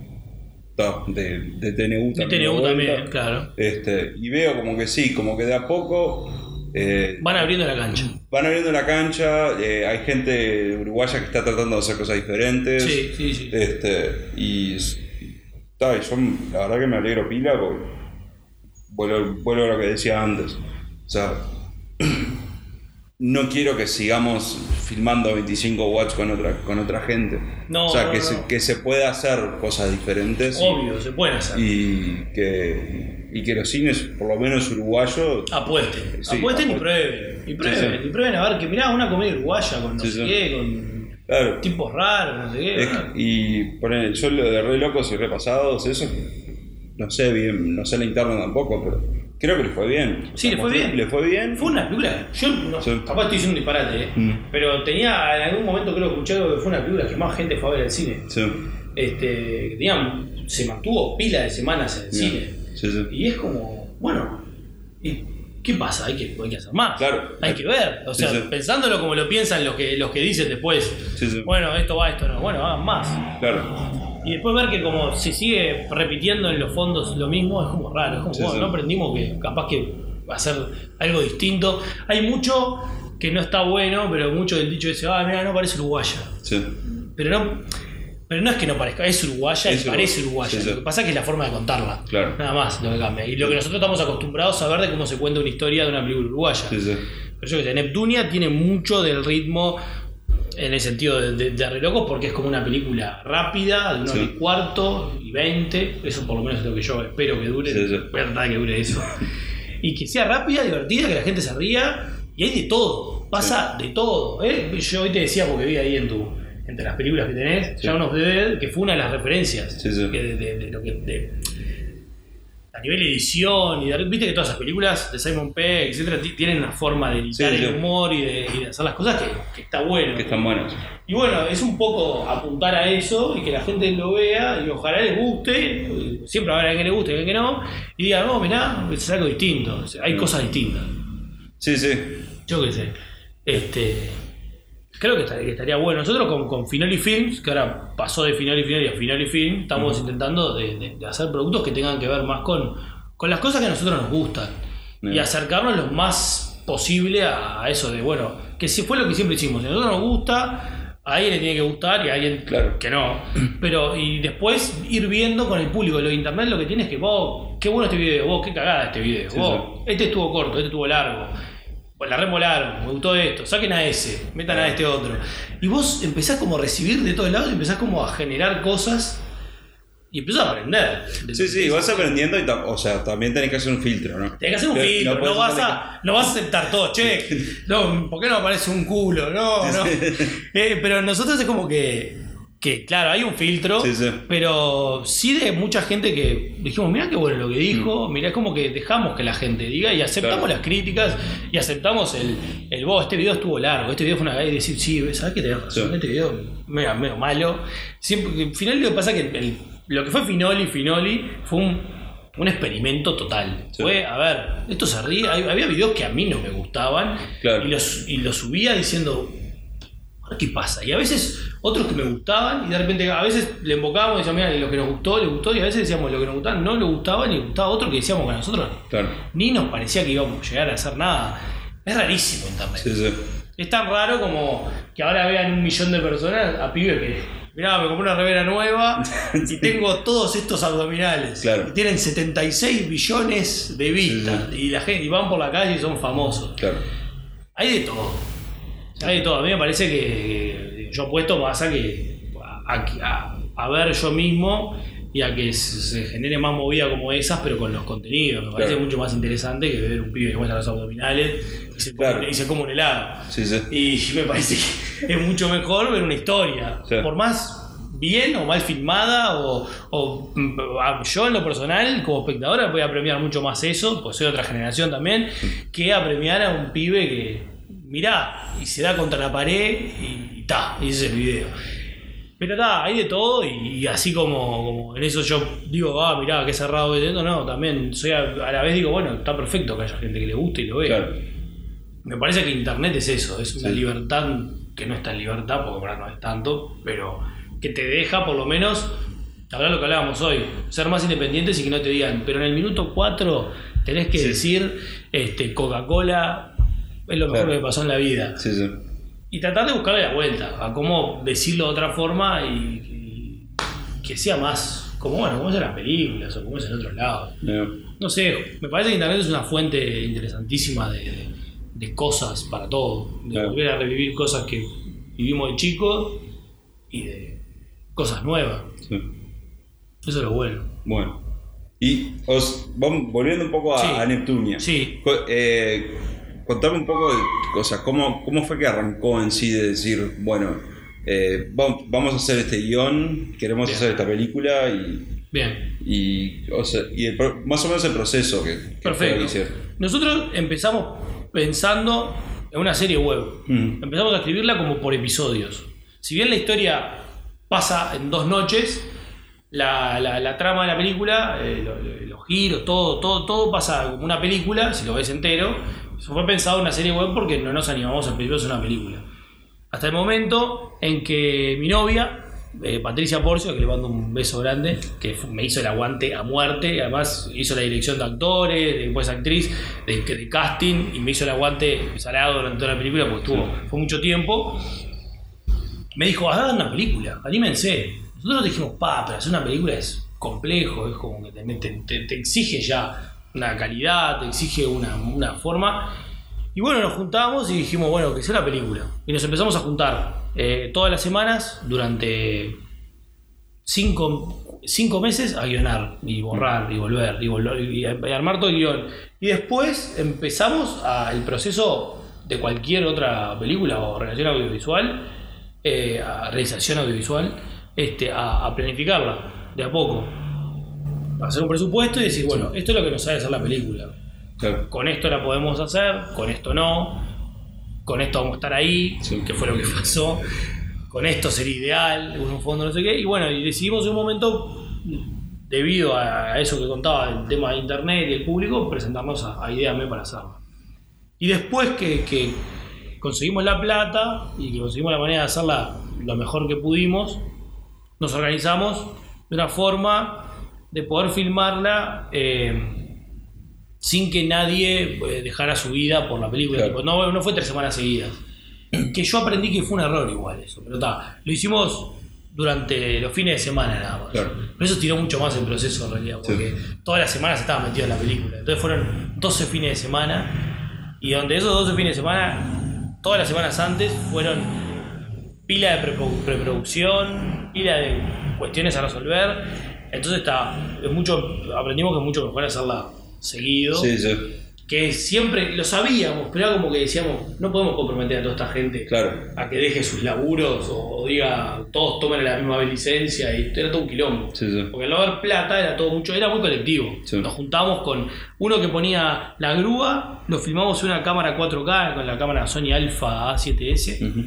de, de TNU también. de TNU vuelta. también, claro. Este, y veo como que sí, como que de a poco eh, Van abriendo la cancha. van abriendo la cancha, eh, hay gente uruguaya que está tratando de hacer cosas diferentes. Sí, sí, sí. Este, y, ta, y yo la verdad que me alegro pila porque vuelvo, vuelvo a lo que decía antes. O sea, no quiero que sigamos filmando 25 watts con otra, con otra gente. No, o sea, no, que, no. Se, que se pueda hacer cosas diferentes. y- Obvio, se pueden hacer. y que, y que los cines, por lo menos uruguayos, Apuesten, Sí, apuesten y prueben, y prueben, Sí, sí. y prueben a ver que mirá una comedia uruguaya con no sé qué, con claro, tipos raros, no sé qué. es- y poner yo lo de re locos y repasados, eso, no sé bien, no sé la interna tampoco, pero Creo que le fue bien. Sí, le fue bien. Le fue bien. Fue una película. Yo no, Sí. capaz estoy diciendo un disparate, ¿eh? Mm. pero tenía en algún momento creo que escuché que fue una película que más gente fue a ver al cine. Sí. Este, tenía, se mantuvo pila de semanas en el cine. Sí, sí. Y es como, bueno, ¿y ¿qué pasa? Hay que, hay que hacer más. Claro. Hay que ver. O sea, pensándolo como lo piensan los que, los que dicen después. Sí, sí. Bueno, esto va, esto no. Bueno, hagan más. Claro. Y después ver que como se sigue repitiendo en los fondos lo mismo es como raro. Es como, Sí, bueno, sí. no aprendimos que capaz que hacer algo distinto. Hay mucho que no está bueno, pero mucho del dicho ese, ah, mira, no parece uruguaya. Sí. Pero no, pero no es que no parezca, es uruguaya Es y parece uruguaya, sí. Lo que pasa es que es la forma de contarla. Claro. Nada más lo que cambia. Y lo que nosotros estamos acostumbrados a ver de cómo se cuenta una historia de una película uruguaya. Sí, sí. Pero yo que sé, Neptunia tiene mucho del ritmo en el sentido de, de, de relojos porque es como una película rápida, de una Sí. hora y cuarto y 20. Eso por lo menos es lo que yo espero que dure. Sí, sí. verdad que dure eso. y que sea rápida, divertida, que la gente se ría. Y hay de todo. Pasa de todo. ¿eh? Yo hoy te decía, porque vi ahí en tu, entre las películas que tenés, Sí. ya unos Dead, que fue una de las referencias. De lo que. Nivel edición y de, viste que todas esas películas de Simon Pegg, etcétera, ti- tienen una forma de editar Sí, sí. el humor y de, y de hacer las cosas que, que está bueno. Que están buenos. Y bueno, es un poco apuntar a eso y que la gente lo vea y ojalá les guste. Siempre alguien que le guste y alguien que no. Y diga, no, mirá, es algo distinto. Hay Mm. cosas distintas. Sí, sí. Yo qué sé. Este, creo que estaría, que estaría bueno. Nosotros con, con Finoli Films, que ahora pasó de Finoli Finoli a Finoli Film, estamos intentando de, de- de hacer productos que tengan que ver más con, con las cosas que a nosotros nos gustan. Y acercarnos lo más posible a, a eso de, bueno, que si fue lo que siempre hicimos. Si a nosotros nos gusta, a alguien le tiene que gustar y a alguien Claro. que no. Pero, y después ir viendo con el público. Lo de internet lo que tienes es que vos, qué bueno este video, vos, qué cagada este video, Sí, vos, este estuvo corto, este estuvo largo. Pues la remolaron, me gustó esto, saquen a ese, metan a este otro. Y vos empezás como a recibir de todos lados y empezás como a generar cosas y empezás a aprender. Sí, sí, vas aprendiendo y o sea, también tenés que hacer un filtro, ¿no? Tenés que hacer un filtro, no, vas a, no vas a aceptar todo, che, no, ¿por qué no aparece un culo? No, no. Eh, pero nosotros es como que, que, claro, hay un filtro, Sí, sí. pero sí de mucha gente que dijimos, mira qué bueno lo que dijo, mirá, es como que dejamos que la gente diga y aceptamos Mm. Claro. las críticas y aceptamos el, el vos, este video estuvo largo, este video fue una y decir, sí, ¿sabes qué tenés razón? Sí. Este video medio, medio malo. Siempre, que al final lo que pasa es que el- lo que fue Finoli, Finoli, fue un, un experimento total. Fue, a ver, esto se ríe, había videos que a mí no me gustaban Claro. y, los, y los subía diciendo, "Ahora, ¿qué pasa? Y a veces otros que me gustaban y de repente a veces le invocábamos y decíamos, mira, lo que nos gustó, le gustó y a veces decíamos lo que nos gustaba, no le gustaba ni le gustaba otro que decíamos que a nosotros Claro. ni nos parecía que íbamos a llegar a hacer nada. Es rarísimo internet. Sí, sí. Es tan raro como que ahora vean un millón de personas a pibes que. Mirá, me compré una revera nueva y tengo todos estos abdominales. Claro. Y tienen 76 billones de vistas. Sí, Y la gente y van por la calle y son famosos. Claro. Hay de todo. Hay de todo. A mí me parece que, que yo apuesto más a que. A, a- a ver yo mismo y a que se, genere más movida como esas, pero con los contenidos. Me parece mucho más interesante que ver un pibe que muestra los abdominales y se, Claro. come, y se come un helado. Sí, sí. Y me parece que es mucho mejor ver una historia. Sí. Por más bien o mal filmada, o, o, mm, yo en lo personal, como espectadora, voy a premiar mucho más eso, pues soy de otra generación también, que a premiar a un pibe que mirá y se da contra la pared y ta, y ese es el video. Pero está, hay de todo y, y así como, como en eso yo digo, ah, mirá, qué cerrado tengo, no, también soy a, a la vez digo, bueno, está perfecto que haya gente que le guste y lo vea. Claro. Me parece que Internet es eso, es una Sí. libertad que no es tan libertad, porque ahora no es tanto, pero que te deja por lo menos, hablar lo que hablábamos hoy, ser más independientes y que no te digan, pero en el minuto 4 tenés que Sí. decir este, Coca-Cola es lo mejor Claro. que me pasó en la vida. Sí, sí. Y tratar de buscarle la vuelta a cómo decirlo de otra forma y, y que sea más como, bueno, como es en las películas o como es en otros lados. Eh, No sé, me parece que Internet es una fuente interesantísima de, cosas para todo. De volver a revivir cosas que vivimos de chicos y de cosas nuevas. sí. Eso es lo bueno. Bueno. Y os, volviendo un poco a, Sí. a Neptunia. Sí. Eh, contame un poco de cosas. ¿Cómo, ¿Cómo fue que arrancó en sí de decir, bueno, eh, vam- vamos a hacer este guion, queremos Bien. hacer esta película y Bien. Y, o sea, y el pro- más o menos el proceso que, que Perfecto. Nosotros empezamos pensando en una serie web. Mm. Empezamos a escribirla como por episodios. Si bien la historia pasa en dos noches, la, la- la trama de la película, eh, lo- lo- los giros, todo, todo, todo pasa como una película, si lo ves entero. Eso fue pensado en una serie web porque no nos animamos al principio a hacer una película. Hasta el momento en que mi novia, eh, Patricia Porcio, que le mando un beso grande, que me hizo el aguante a muerte, además hizo la dirección de actores, después actriz, de, de casting, y me hizo el aguante salado durante toda la película porque estuvo, fue mucho tiempo. Me dijo, hagan una película, anímense. Nosotros dijimos, pa, pero hacer una película es complejo, es como que te- te exige ya una calidad, te exige una, una forma. Y bueno, nos juntamos y dijimos, bueno, que sea una película. Y nos empezamos a juntar eh, todas las semanas durante cinco, cinco meses a guionar y borrar y volver y, volver, armar todo el guion. Y después empezamos a- el proceso de cualquier otra película o relación audiovisual, eh, realización audiovisual, este, a, a planificarla de a poco. Hacer un presupuesto y decir, bueno, esto es lo que nos sale hacer la película Claro. con esto la podemos hacer, con esto no, con esto vamos a estar ahí, Sí. que fue lo que pasó, con esto sería ideal, en un fondo no sé qué, y bueno, y decidimos en un momento, debido a eso que contaba, el tema de internet y el público, presentarnos a, a Ideame para hacerlo. Y después que, que conseguimos la plata y que conseguimos la manera de hacerla lo mejor que pudimos, nos organizamos de una forma de poder filmarla eh, sin que nadie eh, dejara su vida por la película. Claro. Tipo, no, no fue tres semanas seguidas. Que yo aprendí que fue un error igual eso, pero está. Lo hicimos durante los fines de semana nada más. Claro. Pero eso tiró mucho más el proceso en realidad, Sí. porque todas las semanas estaba metido en la película. Entonces fueron 12 fines de semana y donde esos 12 fines de semana, todas las semanas antes fueron pila de preproducción, pila de cuestiones a resolver. Entonces está, es mucho, aprendimos que es mucho mejor hacerla seguido. Sí, sí. Que siempre lo sabíamos, pero era como que decíamos, no podemos comprometer a toda esta gente Claro. a que deje sus laburos o, o diga todos tomen la misma licencia y era todo un quilombo. Sí, sí. Porque al no haber plata era todo mucho, era muy colectivo. Sí. Nos juntábamos con uno que ponía la grúa, lo filmamos en una cámara 4K con la cámara Sony Alpha A7S. Ujú.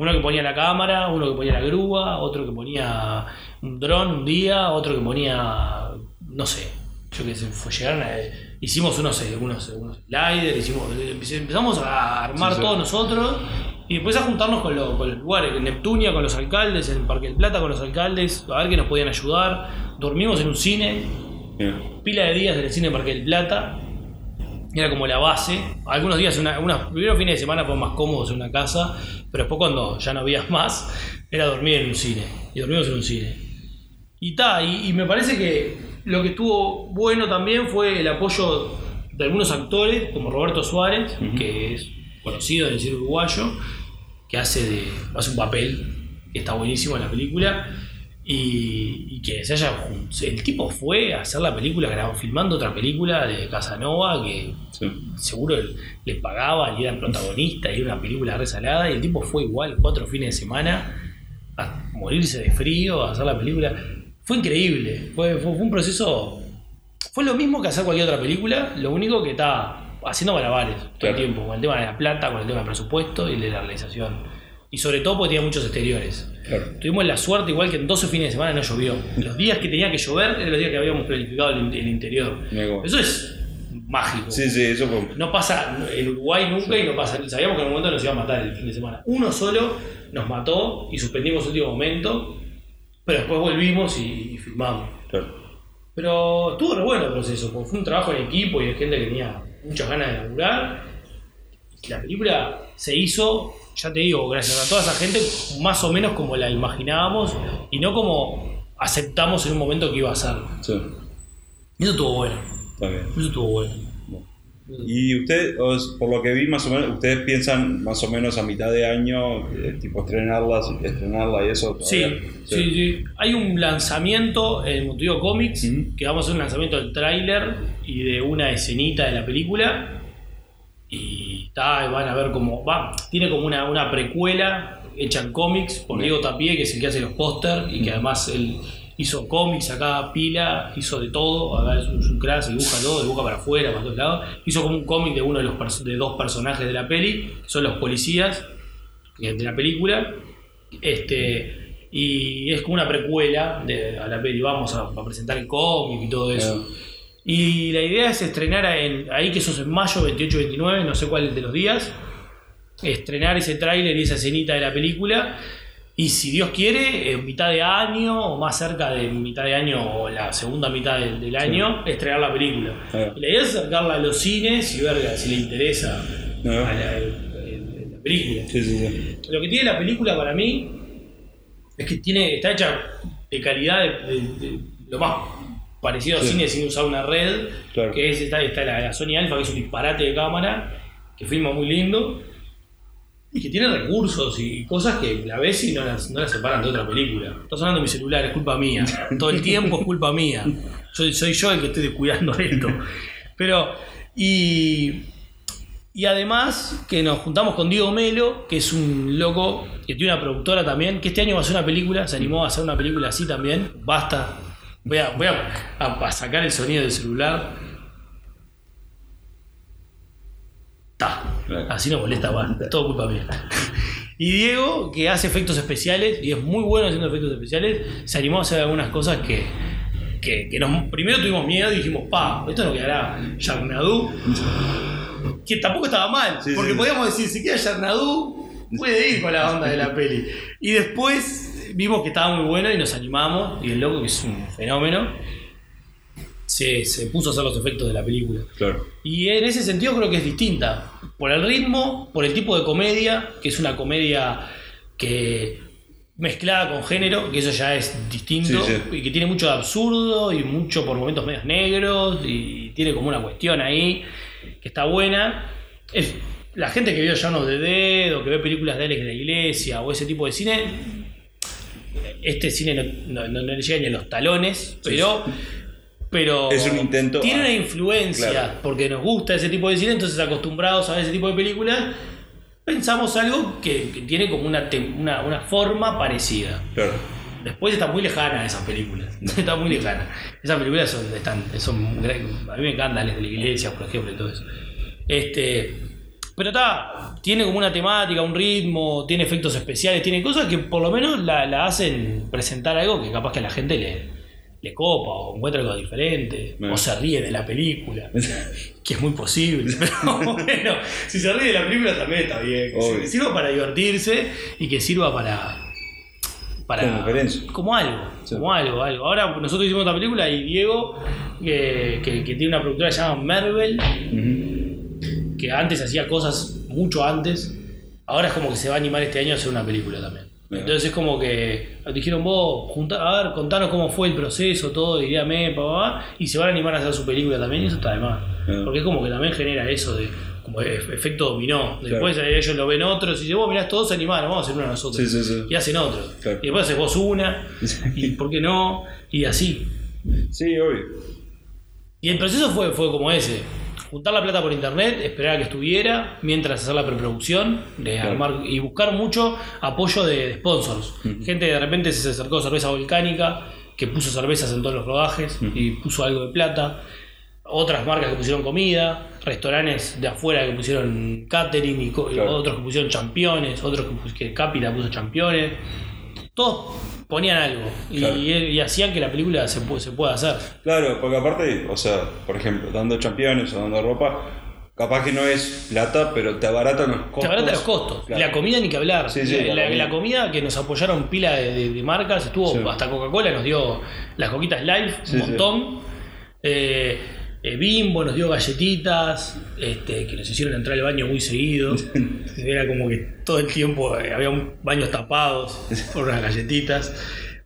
Uno que ponía la cámara, uno que ponía la grúa, otro que ponía un dron un día, otro que ponía, no sé, yo qué sé, fue, llegaron a- hicimos unos, unos, unos sliders, hicimos, empezamos a armar Sí, sí. todos nosotros y después a juntarnos con, los- con los lugares, en Neptunia con los alcaldes, en Parque del Plata con los alcaldes, a ver que nos podían ayudar. Dormimos en un cine, pila de días en el cine Parque del Plata. Era como la base. Algunos días, una, unos primeros fines de semana fueron más cómodos en una casa, pero después cuando ya no habías más, era dormir en un cine. Y dormimos en un cine. Y ta, y, y me parece que lo que estuvo bueno también fue el apoyo de algunos actores, como Roberto Suárez, que es conocido en el cine uruguayo, que hace, de, hace un papel que está buenísimo en la película. Y, y que se haya el tipo fue a hacer la película grabando, filmando otra película de Casanova que Sí. seguro le pagaban y era el protagonista y era una película resalada y el tipo fue igual cuatro fines de semana a morirse de frío a hacer la película fue increíble fue, fue, fue un proceso fue lo mismo que hacer cualquier otra película lo único que está haciendo malabares todo Claro. el tiempo con el tema de la plata con el tema del presupuesto y de la realización y sobre todo porque tenía muchos exteriores Claro. Tuvimos la suerte, igual que en 12 fines de semana no llovió. Los días que tenía que llover eran los días que habíamos planificado el, in- el interior. Eso es mágico. Sí, sí, eso fue. No pasa en Uruguay nunca y no pasa. Sabíamos que en un momento nos iba a matar el fin de semana. Uno solo nos mató y suspendimos último momento, pero después volvimos y, y filmamos. Claro. Pero estuvo re bueno el proceso, porque fue un trabajo en equipo y de gente que tenía muchas ganas de laburar. La película se hizo, ya te digo, gracias a toda esa gente, más o menos como la imaginábamos y no como aceptamos en un momento que iba a ser. Sí. Eso estuvo bueno, Está bien. eso estuvo bueno. Y usted, os- por lo que vi más o menos, ustedes piensan más o menos a mitad de año, eh, tipo estrenarlas, estrenarla y eso. Sí, sí, sí. Hay un lanzamiento en Montevideo Comics, que vamos a hacer un lanzamiento del tráiler y de una escenita de la película. Y está, van a ver cómo va. Tiene como una, una precuela hecha en cómics por. Diego Tapie, que es el que hace los póster y que además él hizo cómics acá, pila, hizo de todo, acá es un, es un crack, se dibuja todo, dibuja para afuera, para todos lados. Hizo como un cómic de uno de los de dos personajes de la peli, que son los policías eh, de la película. Este, y es como una precuela de, a la peli, vamos a, a presentar el cómic y todo eso. Y la idea es estrenar en, ahí que eso es en mayo 28-29, no sé cuál de los días, estrenar ese tráiler y esa escenita de la película. Y si Dios quiere, en mitad de año o más cerca de mitad de año o la segunda mitad del, del año, estrenar la película. Ah. Y la idea es acercarla a los cines y ver si le interesa Ah. a la, el- la película. Sí, sí, sí. Lo que tiene la película para mí es que tiene, está hecha de calidad de, de- de lo más parecido Sí. cine sin usar una red, Claro. que es está, está la, la Sony Alpha, que es un disparate de cámara, que filma muy lindo, y que tiene recursos y cosas que la ves y no las, no las separan de otra película. Está sonando mi celular, es culpa mía. Todo el tiempo es culpa mía. Soy, soy yo el que estoy descuidando esto. Pero, y, y además que nos juntamos con Diego Melo, que es un loco que tiene una productora también, que este año va a hacer una película, se animó a hacer una película así también. Basta. Voy a, voy a, a- sacar el sonido del celular. Ta. Así no molesta más. Todo culpa mía. Y Diego, que hace efectos especiales, y es muy bueno haciendo efectos especiales, se animó a hacer algunas cosas que, que, que nos, primero tuvimos miedo y dijimos, pa, esto no quedará Yarnadú. Que tampoco estaba mal, Sí, porque sí. podíamos decir, si queda Yarnadú, puede ir con la onda de la peli. Y después vimos que estaba muy bueno y nos animamos, y el loco, que es un fenómeno, se, se puso a hacer los efectos de la película. Claro. Y en ese sentido creo que es distinta. Por el ritmo, por el tipo de comedia, que es una comedia que mezclada con género, que eso ya es distinto, Sí, sí. y que tiene mucho de absurdo y mucho por momentos medios negros, y tiene como una cuestión ahí que está buena. Es, la gente que vio Llanos de Dead o que ve películas de Alex de la Iglesia o ese tipo de cine, este cine no, no- no- le llega ni a los talones, pero... Pero Es un intento tiene una influencia Claro. porque nos gusta ese tipo de cine, entonces acostumbrados a ver ese tipo de películas, pensamos algo que, que tiene como una, una, una forma parecida. Claro. Después está muy lejana esas películas. Está muy lejana. Esas películas son, están, son a mí me encantan las de la iglesia, por ejemplo, y todo eso. Este, pero está, tiene como una temática, un ritmo, tiene efectos especiales, tiene cosas que por lo menos la, la hacen presentar algo que capaz que a la gente le, le copa o encuentra algo diferente, Bueno. o se ríe de la película, que es muy posible. Pero bueno, si se ríe de la película también está bien. Que sirva para divertirse y que sirva para, para Como algo, Sí. como algo, algo. Ahora nosotros hicimos otra película y Diego, que, que- que tiene una productora que se llama Marvel. Que antes hacía cosas mucho antes, ahora es como que se va a animar este año a hacer una película también. Entonces es como que dijeron vos, junta, a ver, contanos cómo fue el proceso, todo, y dígame, pa, pa, pa", y se van a animar a hacer su película también, y eso está de más. Porque es como que también genera eso de como e- efecto dominó. Después ellos lo ven otros y dicen, vos mirás, todos se animaron, vamos a hacer una nosotros. Sí, sí, sí. Y hacen otro. Claro. Y después haces vos una, y por qué no, y así. Sí, obvio. Y el proceso fue, fue como ese. Juntar la plata por internet, esperar a que estuviera, mientras hacer la preproducción, de Claro. armar y buscar mucho apoyo de, de sponsors. Gente de repente se acercó a cerveza volcánica, que puso cervezas en todos los rodajes y puso algo de plata. Otras marcas que pusieron comida, restaurantes de afuera que pusieron catering y Claro. otros que pusieron championes, otros que, que Capita puso championes. Todos ponían algo y, Claro. y hacían que la película se, se pueda hacer. Claro, porque aparte, o sea, por ejemplo, dando championes o dando ropa, capaz que no es plata, pero te abaratan los costos. Te abarata los costos. Claro. La comida ni que hablar. Sí, sí, la, comida. la comida que nos apoyaron pila de, de- de marcas, estuvo Sí. hasta Coca-Cola nos dio las coquitas live, un montón. Eh, eh, Bimbo nos dio galletitas, este, que nos hicieron entrar al baño muy seguido. Era como que todo el tiempo eh, había baños tapados por las galletitas.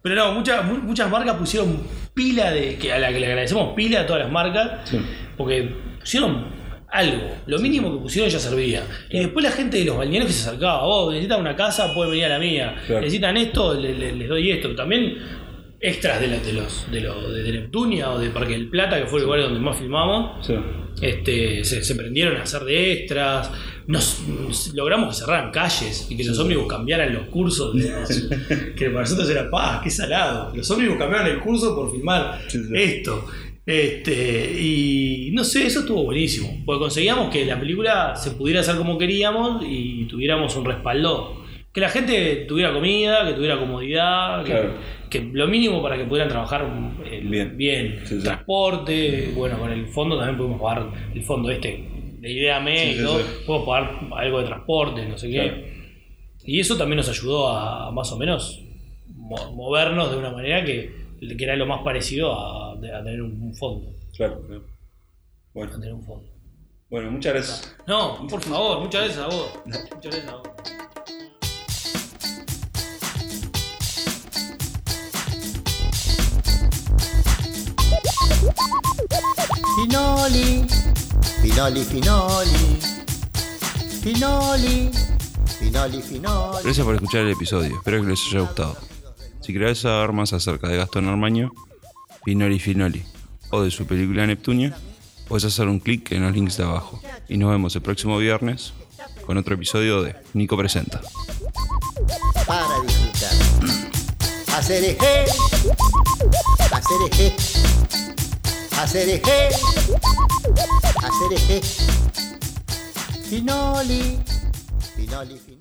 Pero no, muchas, mu- muchas marcas pusieron pila de. que a la que le agradecemos pila a todas las marcas. Sí. Porque pusieron algo. Lo mínimo que pusieron ya servía. Y después la gente de los balnearios que se acercaba. Oh, necesitan una casa, pueden venir a la mía. Claro. Necesitan esto, le- le- les doy esto. También extras de, los de los de, Neptunia o de Parque del Plata, que fue el lugar donde más filmamos. Sí. Este, se, se prendieron a hacer de extras. Nos, nos- logramos que cerraran calles y que los ómnibus cambiaran los cursos. de los- que para nosotros era paz, qué salado. Los ómnibus cambiaron el curso por filmar Sí, sí. esto. Este, y no sé, eso estuvo buenísimo. Porque conseguíamos que la película se pudiera hacer como queríamos y tuviéramos un respaldo. Que la gente tuviera comida, que tuviera comodidad, Claro. que lo mínimo para que pudieran trabajar eh, Bien. bien. Sí, sí. Transporte, bueno, con el fondo también pudimos pagar el fondo este de todo, sí. podemos pagar algo de transporte, no sé qué. Claro. Y eso también nos ayudó a más o menos mo- movernos de una manera que, que era lo más parecido a, a tener un, un fondo. Claro, claro. A Bueno, tener un fondo. bueno, muchas gracias. No, por favor, muchas veces a vos. Muchas veces a vos. Finoli, Finoli, Finoli, Finoli, Finoli, Finoli. Gracias por escuchar el episodio, espero que les haya gustado. Si querés saber más acerca de Gastón Armaño, Finoli Finoli, o de su película Neptunia, puedes hacer un clic en los links de abajo. Y nos vemos el próximo viernes con otro episodio de Nico Presenta. para disfrutar. Hacer eje, hacer eje, hacer eje, hacer eje. Finoli, Finoli, Finoli.